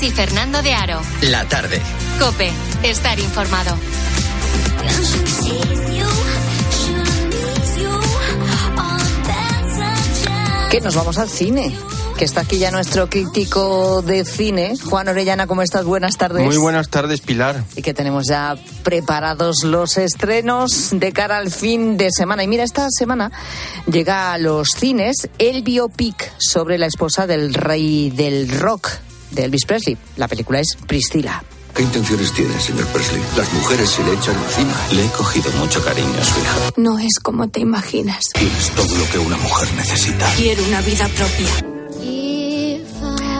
Y Fernando de Aro. La tarde. Cope, estar informado. Que nos vamos al cine. Que está aquí ya nuestro crítico de cine. Juan Orellana, ¿cómo estás? Buenas tardes. Muy buenas tardes, Pilar. Y que tenemos ya preparados los estrenos de cara al fin de semana. Y mira, esta semana llega a los cines el biopic sobre la esposa del rey del rock, de Elvis Presley. La película es Priscila. ¿Qué intenciones tiene, señor Presley? Las mujeres se le echan encima. Le he cogido mucho cariño a su hija. No es como te imaginas. Tienes todo lo que una mujer necesita. Quiero una vida propia.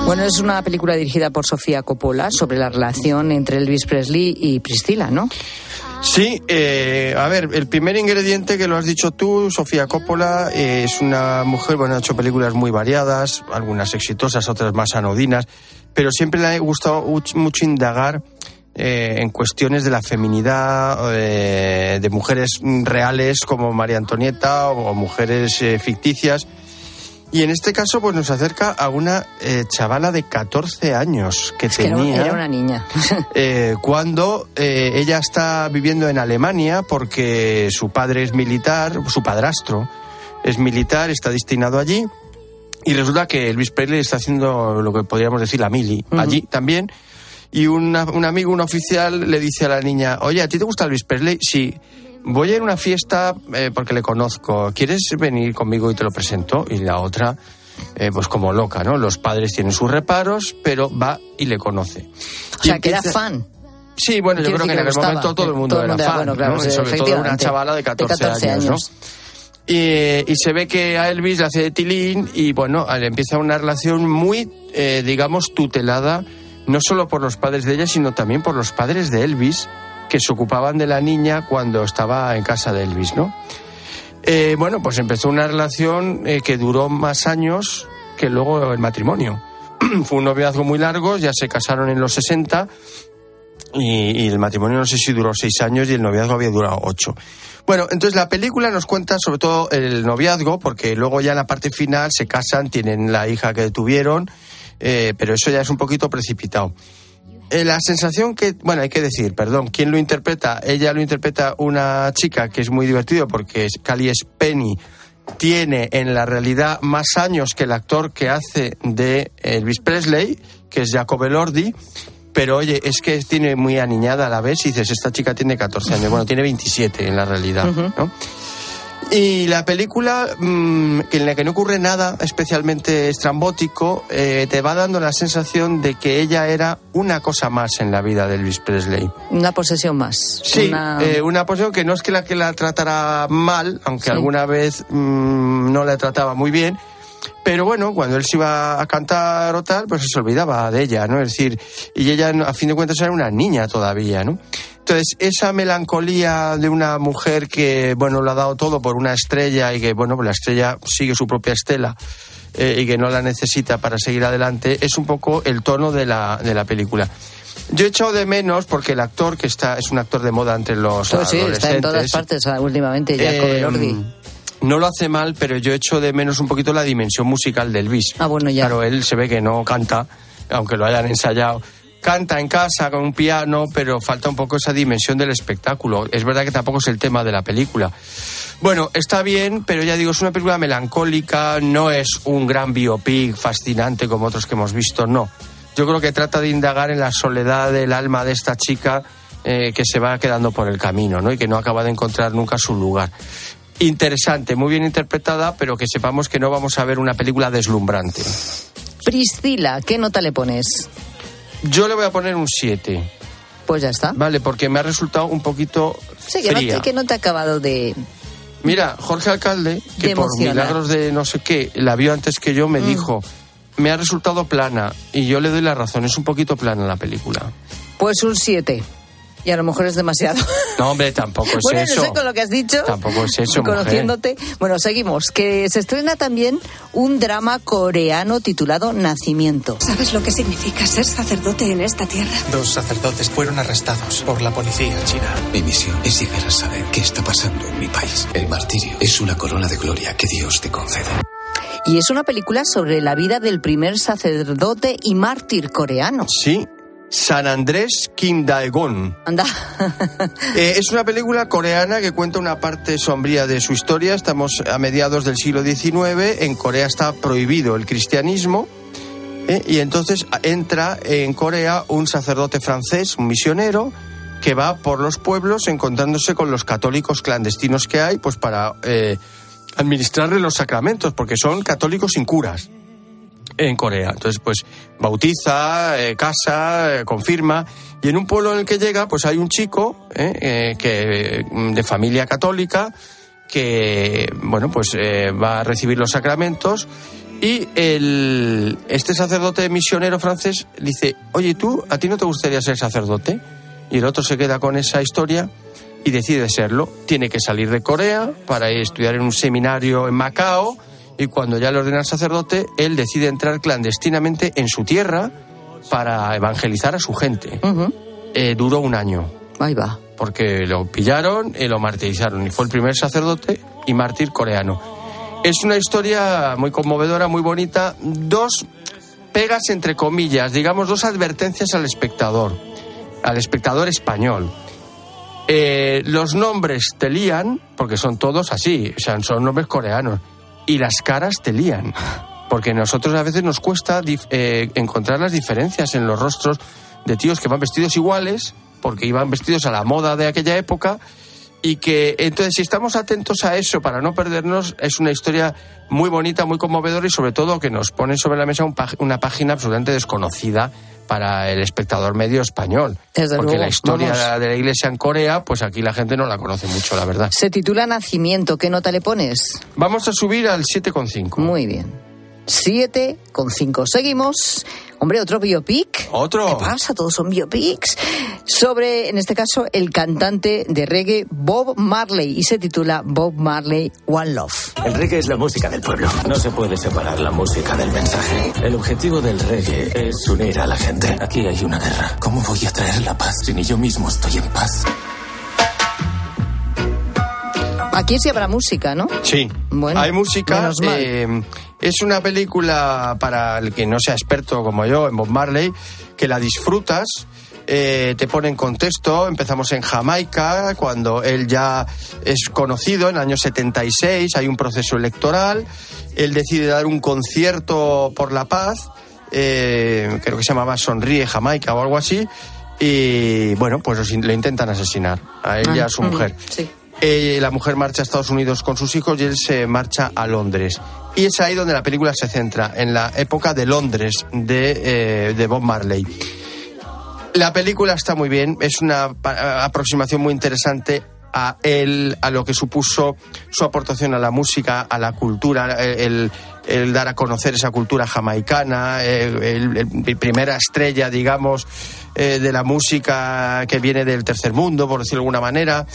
Bueno, es una película dirigida por Sofía Coppola sobre la relación entre Elvis Presley y Priscila, ¿no? Sí, eh, a ver, el primer ingrediente que lo has dicho tú, Sofía Coppola, eh, es una mujer, bueno, ha hecho películas muy variadas, algunas exitosas, otras más anodinas, pero siempre le ha gustado mucho indagar eh, en cuestiones de la feminidad, eh, de mujeres reales como María Antonieta o, o mujeres eh, ficticias. Y en este caso, pues nos acerca a una eh, chavala de 14 años que Es que era- tenía. era una niña. eh, cuando ella está viviendo en Alemania porque su padre es militar, su padrastro es militar, está destinado allí. Y resulta que Elvis Presley está haciendo lo que podríamos decir la mili allí también. Y una- un amigo, un oficial, le dice a la niña, oye, ¿a ti te gusta Elvis Presley? Sí. Voy a ir a una fiesta eh, porque le conozco. ¿Quieres venir conmigo y te lo presento? Y la otra, eh, pues como loca, ¿no? Los padres tienen sus reparos, pero va y le conoce. O sea, que era fan. Sí, bueno, yo creo que decir en que aquel momento todo el que mundo todo era mundo era fan, bueno, claro, ¿no? sí, sobre todo una chavala de 14, De 14 años, años. ¿no? Y, y se ve que a Elvis le hace de tilín y bueno, empieza una relación muy, eh, digamos, tutelada, no solo por los padres de ella, sino también por los padres de Elvis, que se ocupaban de la niña cuando estaba en casa de Elvis, ¿no? Eh, bueno, pues empezó una relación eh, que duró más años que luego el matrimonio. Fue un noviazgo muy largo, ya se casaron en los 60 y, y el matrimonio no sé si duró seis años y el noviazgo había durado ocho. Bueno, entonces la película nos cuenta sobre todo el noviazgo, porque luego ya en la parte final se casan, tienen la hija que tuvieron, eh, pero eso ya es un poquito precipitado. Eh, la sensación que, bueno, hay que decir, perdón, ¿quién lo interpreta? Ella lo interpreta una chica que es muy divertido porque es Cali Penny tiene en la realidad más años que el actor que hace de Elvis Presley, que es Jacob Elordi, pero oye, es que tiene muy aniñada a la vez y dices, esta chica tiene 14 años, bueno, tiene 27 en la realidad, ¿no? Y la película, mm, en la que no ocurre nada especialmente estrambótico, eh, te va dando la sensación de que ella era una cosa más en la vida de Elvis Presley. Una posesión más. Sí, Una- eh, una posición que no es que la que la tratara mal, aunque Sí. alguna vez mm, no la trataba muy bien, pero bueno, cuando él se iba a cantar o tal, pues se olvidaba de ella, ¿no? Es decir, y ella a fin de cuentas era una niña todavía, ¿no? Entonces, esa melancolía de una mujer que, bueno, lo ha dado todo por una estrella y que, bueno, pues la estrella sigue su propia estela eh, y que no la necesita para seguir adelante, es un poco el tono de la, de la película. Yo he echado de menos, porque el actor, que está es un actor de moda entre los Pues sí, está en todas partes ah, últimamente, Jacob eh, Elordi. No lo hace mal, pero yo echo de menos un poquito la dimensión musical del Elvis. Ah, bueno, ya. Claro, él se ve que no canta, aunque lo hayan ensayado. canta en casa con un piano, pero falta un poco esa dimensión del espectáculo. Es verdad que tampoco es el tema de la película. Bueno, está bien, pero ya digo, es una película melancólica, no es un gran biopic fascinante como otros que hemos visto, no. Yo creo que trata de indagar en la soledad del alma de esta chica eh, que se va quedando por el camino, ¿no? Y que no acaba de encontrar nunca su lugar. Interesante, muy bien interpretada, pero que sepamos que no vamos a ver una película deslumbrante. Priscila, ¿qué nota le pones? Yo le voy a poner un 7. Pues ya está. Vale, porque me ha resultado un poquito Sí, que no, te, que no te ha acabado de... Mira, Jorge Alcalde, que por milagros de no sé qué, la vio antes que yo, me Mm. dijo, me ha resultado plana. Y yo le doy la razón, es un poquito plana la película. Pues un 7. Y a lo mejor es demasiado. No, hombre, tampoco es bueno, eso. no sé con lo que has dicho. Tampoco es eso, mujer. Conociéndote. Bueno, seguimos. Que se estrena también un drama coreano titulado Nacimiento. ¿Sabes lo que significa ser sacerdote en esta tierra? Dos sacerdotes fueron arrestados por la policía china. Mi misión es llegar a saber qué está pasando en mi país. El martirio es una corona de gloria que Dios te concede. Y es una película sobre la vida del primer sacerdote y mártir coreano. Sí, San Andrés Kim Daegon. Anda. Eh, es una película coreana que cuenta una parte sombría de su historia. Estamos a mediados del siglo XIX. En Corea está prohibido el cristianismo. eh, y entonces entra en Corea un sacerdote francés, un misionero, que va por los pueblos encontrándose con los católicos clandestinos que hay, pues para eh, administrarle los sacramentos, porque son católicos sin curas en Corea. Entonces, pues bautiza, eh, casa, eh, confirma. Y en un pueblo en el que llega, pues hay un chico eh, que mm, de familia católica que, bueno, pues va a recibir los sacramentos. Y el, este sacerdote misionero francés dice, oye, ¿tú, a ti no te gustaría ser sacerdote? Y el otro se queda con esa historia y decide serlo. Tiene que salir de Corea para estudiar en un seminario en Macao y cuando ya le ordenan sacerdote, él decide entrar clandestinamente en su tierra para evangelizar a su gente. Eh, duró un año. Ahí va. Porque lo pillaron y lo martirizaron. Y fue el primer sacerdote y mártir coreano. Es una historia muy conmovedora, muy bonita. Dos pegas entre comillas, digamos, dos advertencias al espectador, al espectador español. Eh, los nombres te lían, porque son todos así, o sea, son nombres coreanos, y las caras te lían, porque nosotros a veces nos cuesta eh, encontrar las diferencias en los rostros de tíos que van vestidos iguales, porque iban vestidos a la moda de aquella época, y que entonces si estamos atentos a eso para no perdernos, es una historia muy bonita, muy conmovedora y sobre todo que nos pone sobre la mesa un una página absolutamente desconocida para el espectador medio español. Desde porque luego, la historia vamos. de la iglesia en Corea, pues aquí la gente no la conoce mucho, la verdad. Se titula Nacimiento. ¿Qué nota le pones? Vamos a subir al 7,5. Muy bien. 7,5. Seguimos. Hombre, otro biopic. Otro. ¿Qué pasa? Todos son biopics. Sobre, en este caso, el cantante de reggae Bob Marley. Y se titula Bob Marley One Love. El reggae es la música del pueblo. No se puede separar la música del mensaje. El objetivo del reggae es unir a la gente. Aquí hay una guerra. ¿Cómo voy a traer la paz si ni yo mismo estoy en paz? Aquí sí habrá música, ¿no? Sí. Bueno, Hay música. menos mal. eh, es una película para el que no sea experto como yo en Bob Marley, que la disfrutas. eh, te pone en contexto, empezamos en Jamaica, cuando él ya es conocido, en el año 76, hay un proceso electoral, él decide dar un concierto por la paz, eh, creo que se llamaba Sonríe Jamaica o algo así, y bueno, pues le intentan asesinar a él y a su mujer. Sí. Eh, la mujer marcha a Estados Unidos con sus hijos y él se marcha a Londres. Y es ahí donde la película se centra, en la época de Londres de, eh, Bob Marley. La película está muy bien, es una aproximación muy interesante a él, a lo que supuso su aportación a la música, a la cultura, eh, el, dar a conocer esa cultura jamaicana, primera estrella, digamos, de la música que viene del tercer mundo, por decirlo de alguna manera.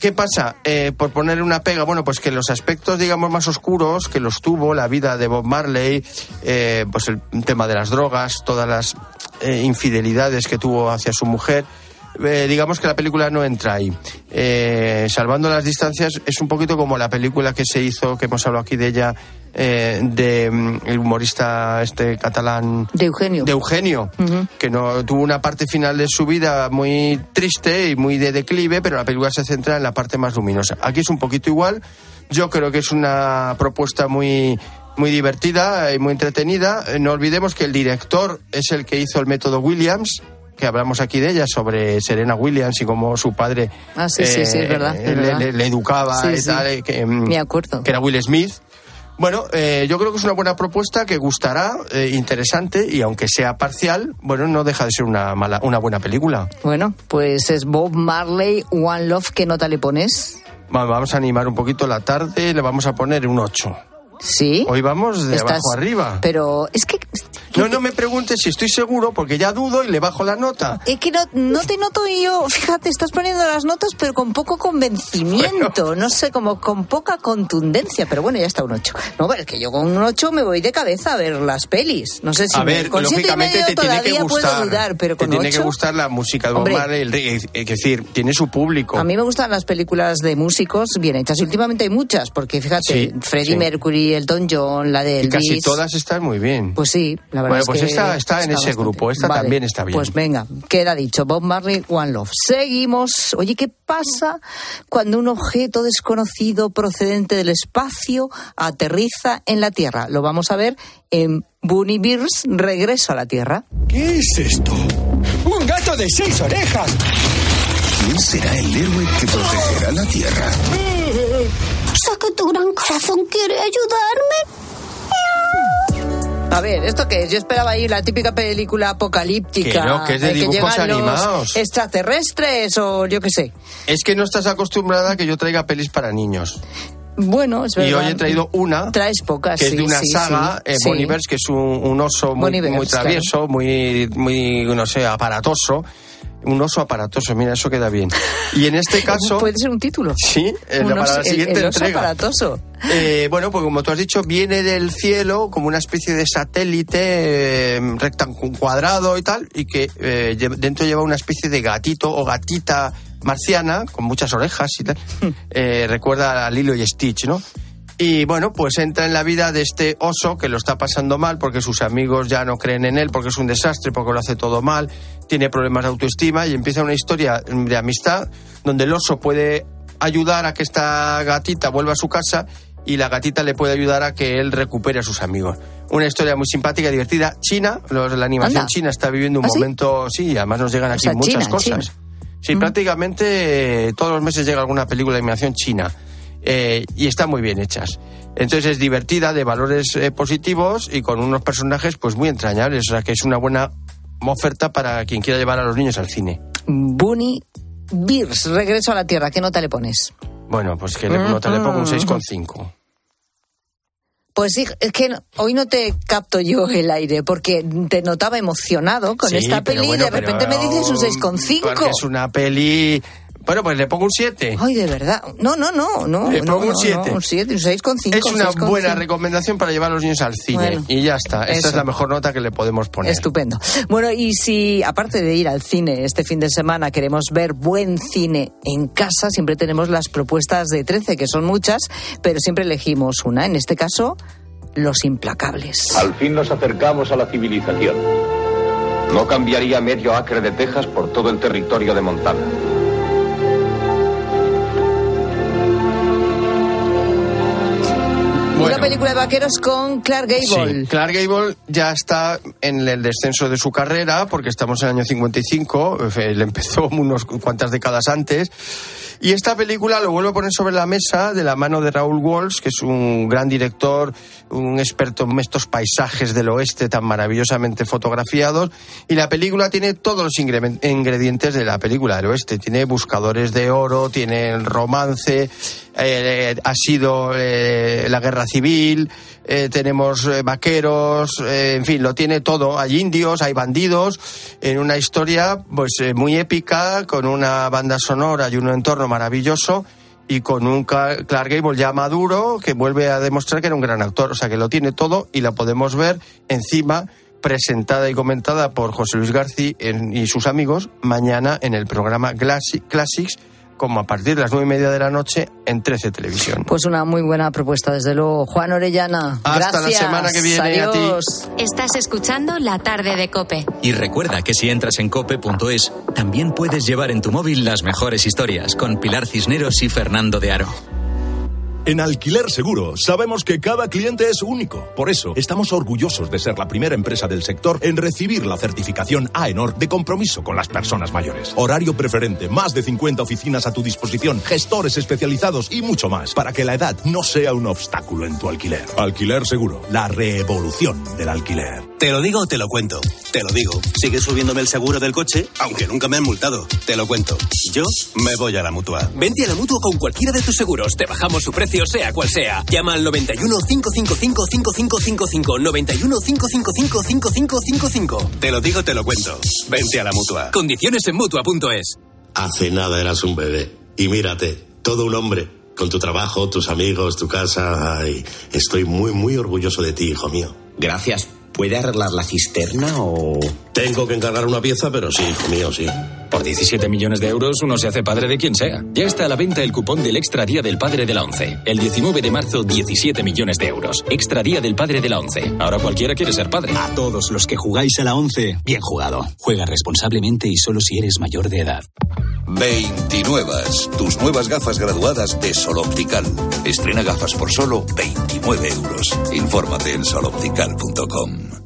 ¿Qué pasa? Eh, por ponerle una pega, bueno, pues que los aspectos, digamos, más oscuros que los tuvo la vida de Bob Marley, eh, pues el tema de las drogas, todas las eh, infidelidades que tuvo hacia su mujer, eh, digamos que la película no entra ahí. Eh, salvando las distancias, es un poquito como la película que se hizo, que hemos hablado aquí de ella, eh, de mm, el humorista este catalán. De Eugenio. De Eugenio, que no tuvo una parte final de su vida muy triste y muy de declive, pero la película se centra en la parte más luminosa. Aquí es un poquito igual. Yo creo que es una propuesta muy muy divertida y muy entretenida. Eh, No olvidemos que el director es el que hizo el método Williams, que hablamos aquí de ella, sobre Serena Williams y cómo su padre Ah, sí, sí, sí, es verdad, es le, verdad. le- le educaba y tal, eh, que, mm, Me acuerdo. que era Will Smith. Bueno, eh, yo creo que es una buena propuesta que gustará, eh, interesante y aunque sea parcial, bueno, no deja de ser una mala, una buena película. Bueno, pues es Bob Marley, One Love. ¿Qué nota le pones? Va- Vamos a animar un poquito la tarde, le vamos a poner un 8. ¿Sí? Hoy vamos de Estás- abajo arriba. Pero es que No, no me preguntes si estoy seguro, porque ya dudo y le bajo la nota. Es que no, no te noto yo, fíjate, estás poniendo las notas, pero con poco convencimiento, no sé, como con poca contundencia, pero bueno, ya está un 8. No, pero es que yo con un 8 me voy de cabeza a ver las pelis. No sé si a me- ver, con lógicamente te tiene que gustar. dudar, pero te con tiene que 8, gustar la música de Bob. Marley, el reggae, es decir, tiene su público. A mí me gustan las películas de músicos bien hechas. Últimamente hay muchas, porque fíjate, Sí, Freddie sí. Mercury, Elton John, la de y Elvis. casi todas están muy bien. Pues sí, la verdad Bueno, es pues que esta está en ese bastante. grupo, esta Vale, también está bien. Pues venga, queda dicho, Bob Marley, One Love. Seguimos. Oye, ¿qué pasa cuando un objeto desconocido procedente del espacio aterriza en la Tierra? Lo vamos a ver en Bunny Bears, Regreso a la Tierra. ¿Qué es esto? ¡Un gato de seis orejas! ¿Quién será el héroe que protegerá la Tierra? Que tu gran corazón quiere ayudarme. A ver, ¿esto qué es? Yo esperaba ahí la típica película apocalíptica. Que no, que es de dibujos los animados. extraterrestres o yo qué sé. Es que no estás acostumbrada a que yo traiga pelis para niños. Bueno, es verdad. Y hoy he traído una Traes pocas, que es sí, de una sí, saga, sí, eh, Bears, que es un, un oso muy, muy travieso, muy, muy, no sé, aparatoso. Un oso aparatoso, mira, eso queda bien. Y en este caso... Puede ser un título. Sí, para oso- la el- siguiente el oso entrega. aparatoso. Eh, bueno, pues como tú has dicho, viene del cielo como una especie de satélite eh, rectángulo cuadrado y tal, y que eh, dentro lleva una especie de gatito o gatita marciana con muchas orejas y tal. Eh, recuerda a Lilo y Stitch, ¿no? Y bueno, pues entra en la vida de este oso que lo está pasando mal porque sus amigos ya no creen en él, porque es un desastre, porque lo hace todo mal, tiene problemas de autoestima y empieza una historia de amistad donde el oso puede ayudar a que esta gatita vuelva a su casa y la gatita le puede ayudar a que él recupere a sus amigos. Una historia muy simpática, divertida. China, los- la animación Anda. china está viviendo un ¿Ah, sí? momento, sí, y además nos llegan aquí sea, muchas China, cosas. China. Sí, prácticamente eh, todos los meses llega alguna película de animación china eh, y están muy bien hechas. Entonces es divertida, de valores eh, positivos y con unos personajes pues muy entrañables. O sea que es una buena oferta para quien quiera llevar a los niños al cine. Bunny Bears, Regreso a la Tierra. ¿Qué nota le pones? Bueno, pues que le, nota le pongo un 6,5. Pues sí, es que no- hoy no te capto yo el aire porque te notaba emocionado con Sí, esta peli bueno, y de repente pero- me dices un 6,5. Porque es una peli... Bueno, pues le pongo un 7. Ay, de verdad. No, no, no, no. Le no, pongo un no, siete. no, un 7, un 6,5. Es una 6,5. buena recomendación para llevar a los niños al cine. Bueno, y ya está. Esta eso. es la mejor nota que le podemos poner. Estupendo. Bueno, y si aparte de ir al cine este fin de semana queremos ver buen cine en casa, siempre tenemos las propuestas de 13, que son muchas, pero siempre elegimos una. En este caso, Los Implacables. Al fin nos acercamos a la civilización. No cambiaría medio acre de Texas por todo el territorio de Montana. Una película de vaqueros con Clark Gable. Sí, Clark Gable ya está en el descenso de su carrera porque estamos en el año 55, él empezó unos cuantas décadas antes. Y esta película lo vuelvo a poner sobre la mesa de la mano de Raúl Walsh, que es un gran director, un experto en estos paisajes del oeste tan maravillosamente fotografiados. Y la película tiene todos los ingre- ingredientes de la película del oeste. Tiene buscadores de oro, tiene romance, eh, ha sido eh, la guerra civil, eh, tenemos vaqueros, en fin, lo tiene todo. Hay indios, hay bandidos, en una historia pues muy épica, con una banda sonora y un entorno maravilloso y con un Clark Gable ya maduro que vuelve a demostrar que era un gran actor. O sea, que lo tiene todo y la podemos ver encima presentada y comentada por José Luis García y sus amigos mañana en el programa Classics como a partir de las nueve y media de la noche en 13 Televisión. Pues una muy buena propuesta, desde luego. Juan Orellana. Hasta la semana que viene a ti. Estás escuchando La Tarde de Cope. Y recuerda que si entras en cope.es, también puedes llevar en tu móvil las mejores historias con Pilar Cisneros y Fernando de Aro. En Alquiler Seguro sabemos que cada cliente es único. Por eso estamos orgullosos de ser la primera empresa del sector en recibir la certificación AENOR de compromiso con las personas mayores. Horario preferente, más de 50 oficinas a tu disposición, gestores especializados y mucho más para que la edad no sea un obstáculo en tu alquiler. Alquiler Seguro, la revolución del alquiler. Te lo digo o te lo cuento. Te lo digo. Sigue subiéndome el seguro del coche, aunque nunca me han multado. Te lo cuento. Yo me voy a la mutua. Vente a la mutua con cualquiera de tus seguros. Te bajamos su precio sea cual sea. Llama al 91 555 5555 91 555 5555. Te lo digo, te lo cuento. Vente a la mutua. Condiciones en mutua.es. Hace nada eras un bebé. Y mírate, todo un hombre. Con tu trabajo, tus amigos, tu casa. Ay, estoy muy, muy orgulloso de ti, hijo mío. Gracias. ¿Puede arreglar la cisterna o...? Tengo que encargar una pieza, pero sí, hijo mío, sí. Por 17 millones de euros uno se hace padre de quien sea. Ya está a la venta el cupón del Extra Día del Padre de la ONCE. El 19 de marzo, 17 millones de euros. Extra Día del Padre de la ONCE. Ahora cualquiera quiere ser padre. A todos los que jugáis a la ONCE, bien jugado. Juega responsablemente y solo si eres mayor de edad. 29. Tus nuevas gafas graduadas de Sol Optical. Estrena gafas por solo 29 euros. Infórmate en soloptical.com.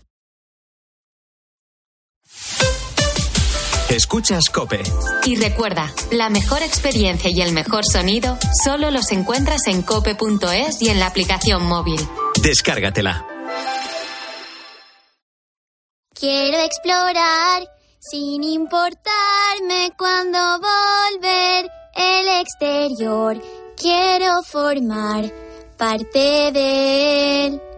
Escuchas Cope. Y recuerda, la mejor experiencia y el mejor sonido solo los encuentras en cope.es y en la aplicación móvil. Descárgatela. Quiero explorar sin importarme cuando volver el exterior. Quiero formar parte de él.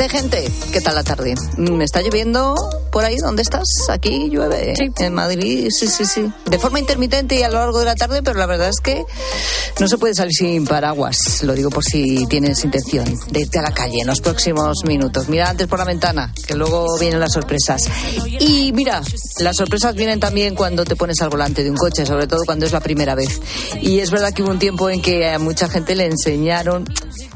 Gente, gente, ¿qué tal la tarde? ¿Me está lloviendo por ahí? ¿Dónde estás? Aquí llueve. En Madrid, sí, sí, sí. De forma intermitente y a lo largo de la tarde, pero la verdad es que no se puede salir sin paraguas. Lo digo por si tienes intención de irte a la calle en los próximos minutos. Mira antes por la ventana, que luego vienen las sorpresas. Y mira, las sorpresas vienen también cuando te pones al volante de un coche, sobre todo cuando es la primera vez. Y es verdad que hubo un tiempo en que a mucha gente le enseñaron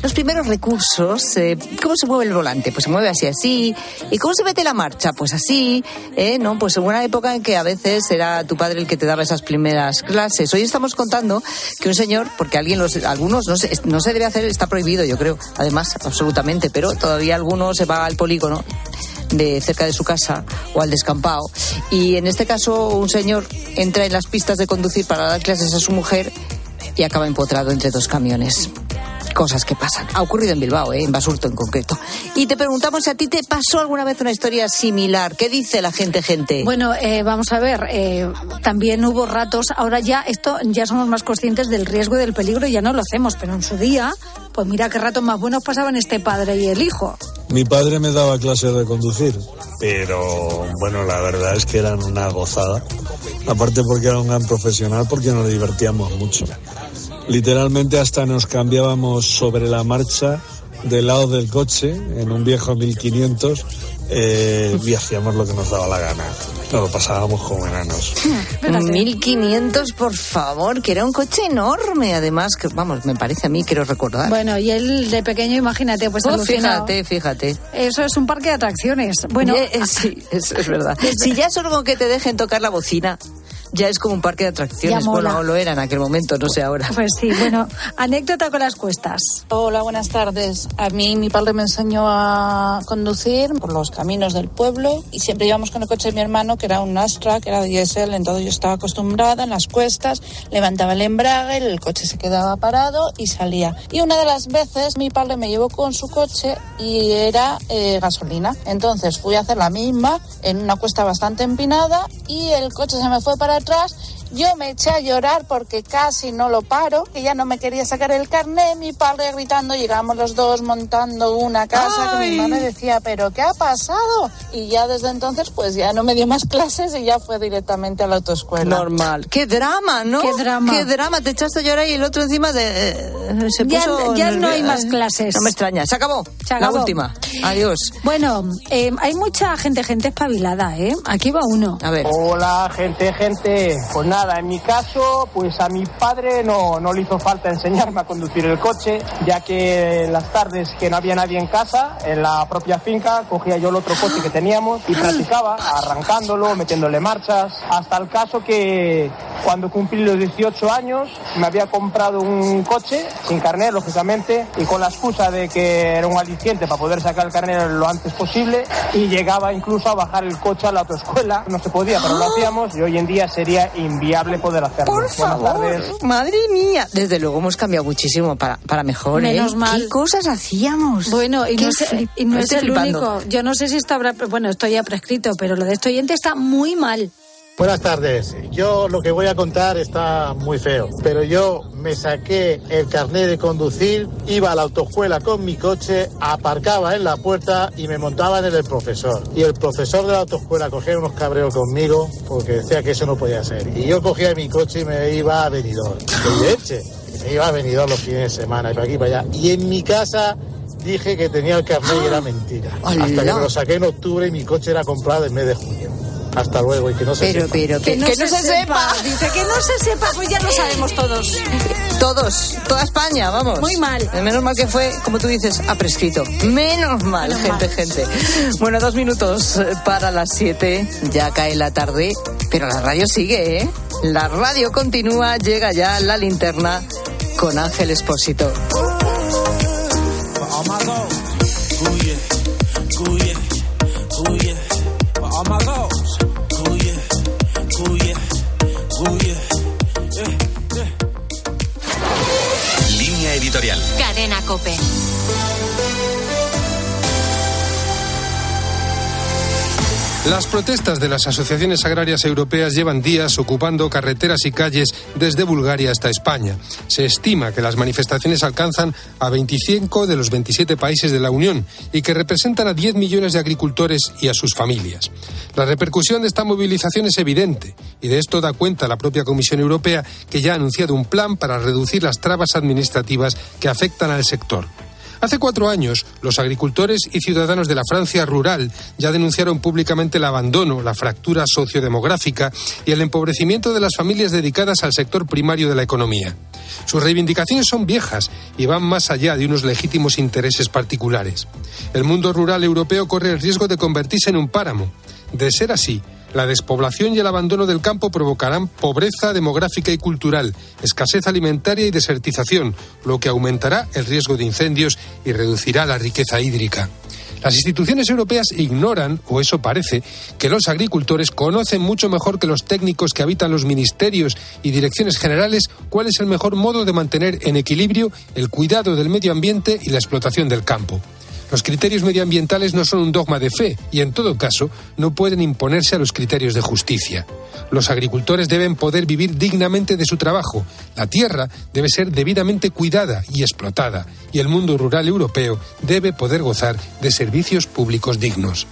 los primeros recursos. Eh, ¿Cómo se mueve el volante? Pues se mueve así, así. ¿Y cómo se mete la marcha? Pues así. ¿eh? ¿No? Pues en una época en que a veces era tu padre el que te daba esas primeras clases. Hoy estamos contando que un señor, porque alguien los, algunos no se, no se debe hacer, está prohibido, yo creo, además, absolutamente, pero todavía algunos se va al polígono de cerca de su casa o al descampado. Y en este caso, un señor entra en las pistas de conducir para dar clases a su mujer y acaba empotrado entre dos camiones cosas que pasan. Ha ocurrido en Bilbao, ¿eh? en Basurto en concreto. Y te preguntamos si a ti te pasó alguna vez una historia similar. ¿Qué dice la gente, gente? Bueno, eh, vamos a ver, eh, también hubo ratos, ahora ya esto ya somos más conscientes del riesgo y del peligro y ya no lo hacemos, pero en su día, pues mira qué ratos más buenos pasaban este padre y el hijo. Mi padre me daba clases de conducir, pero bueno, la verdad es que eran una gozada. Aparte porque era un gran profesional, porque nos divertíamos mucho. Literalmente hasta nos cambiábamos sobre la marcha del lado del coche en un viejo 1500 eh, y hacíamos lo que nos daba la gana. Nos lo pasábamos como enanos. 1500, por favor, que era un coche enorme, además, que vamos, me parece a mí, quiero recordar. Bueno, y él de pequeño, imagínate, pues Oh, alucinado. fíjate, fíjate. Eso es un parque de atracciones. Bueno, Eh, eh, sí, es, es verdad. Si ya solo con que te dejen tocar la bocina, ya es como un parque de atracciones. Bueno, lo era en aquel momento, no sé ahora. pues sí, bueno, anécdota con las cuestas. Hola, buenas tardes. A mí mi padre me enseñó a conducir por los caminos del pueblo y siempre íbamos con el coche de mi hermano, que era un Astra, que era diésel, entonces yo estaba acostumbrada en las cuestas, levantaba el embrague, el coche se quedaba parado y salía. Y una de las veces mi padre me llevó con su coche y era eh, gasolina. Entonces fui a hacer la misma en una cuesta bastante empinada y el coche se me fue para atrás. Yo me eché a llorar porque casi no lo paro, que ya no me quería sacar el carnet, mi padre gritando, llegamos los dos montando una casa, que mi mamá me decía, pero ¿qué ha pasado? Y ya desde entonces pues ya no me dio más clases y ya fue directamente a la autoescuela. Normal. Qué drama, ¿no? Qué drama. Qué drama. Te echaste a llorar y el otro encima de, eh, se Ya- puso... ya no hay más clases. No me extraña. Se acabó. Se acabó. La última. Adiós. Bueno, eh, hay mucha gente, gente espabilada, ¿eh? Aquí va uno. A ver. Hola, gente, gente. Pues nada, en mi caso, pues a mi padre no, no le hizo falta enseñarme a conducir el coche, ya que en las tardes que no había nadie en casa, en la propia finca, cogía yo el otro coche que teníamos y practicaba, arrancándolo, metiéndole marchas, hasta el caso que cuando cumplí los 18 años me había comprado un coche, sin carnet, lógicamente, y con la excusa de que era un aliciente para poder sacar el carnet lo antes posible, y llegaba incluso a bajar el coche a la autoescuela. No se podía, pero lo hacíamos, y hoy en día sería inviable poder hacerlo. Por Buenas favor, tardes. madre mía. Desde luego hemos cambiado muchísimo para, para mejor, ¿eh? Menos mal. ¿Qué cosas hacíamos? Bueno, y no, es, flip- y no es estoy el flipando. único. Yo no sé si esto habrá. Bueno, esto ya prescrito, pero lo de este oyente está muy mal. Buenas tardes. Yo lo que voy a contar está muy feo, pero yo me saqué el carnet de conducir, iba a la autoescuela con mi coche, aparcaba en la puerta y me montaba en el profesor. Y el profesor de la autoescuela cogía unos cabreos conmigo porque decía que eso no podía ser. Y yo cogía mi coche y me iba a Benidorm. De leche. Me iba a Benidorm los fines de semana y para aquí y para allá. Y en mi casa dije que tenía el carnet y era mentira. Hasta que me lo saqué en octubre y mi coche era comprado en mes de junio. Hasta luego y que no se Pero, sepa. pero, Que no, que se, sepa. Dice que no se sepa, pues ya lo sabemos todos. Todos, toda España, vamos. Muy mal. Eh, Menos mal que fue, como tú dices, ha prescrito. Menos mal, Menos gente, mal. gente. Bueno, dos minutos eh, para las siete. Ya cae la tarde, pero la radio sigue, ¿eh? La radio continúa, llega ya la linterna con Ángel Espósito. My Las protestas de las asociaciones agrarias europeas llevan días ocupando carreteras y calles desde Bulgaria hasta España. Se estima que las manifestaciones alcanzan a 25 de los 27 países de la Unión y que representan a 10 millones de agricultores y a sus familias. La repercusión de esta movilización es evidente y de esto da cuenta la propia Comisión Europea que ya ha anunciado un plan para reducir las trabas administrativas que afectan al sector. Hace cuatro años, los agricultores y ciudadanos de la Francia rural ya denunciaron públicamente el abandono, la fractura sociodemográfica y el empobrecimiento de las familias dedicadas al sector primario de la economía. Sus reivindicaciones son viejas y van más allá de unos legítimos intereses particulares. El mundo rural europeo corre el riesgo de convertirse en un páramo. De ser así, la despoblación y el abandono del campo provocarán pobreza demográfica y cultural, escasez alimentaria y desertización, lo que aumentará el riesgo de incendios y reducirá la riqueza hídrica. Las instituciones europeas ignoran, o eso parece, que los agricultores conocen mucho mejor que los técnicos que habitan los ministerios y direcciones generales cuál es el mejor modo de mantener en equilibrio el cuidado del medio ambiente y la explotación del campo. Los criterios medioambientales no son un dogma de fe y, en todo caso, no pueden imponerse a los criterios de justicia. Los agricultores deben poder vivir dignamente de su trabajo. La tierra debe ser debidamente cuidada y explotada. Y el mundo rural europeo debe poder gozar de servicios públicos dignos.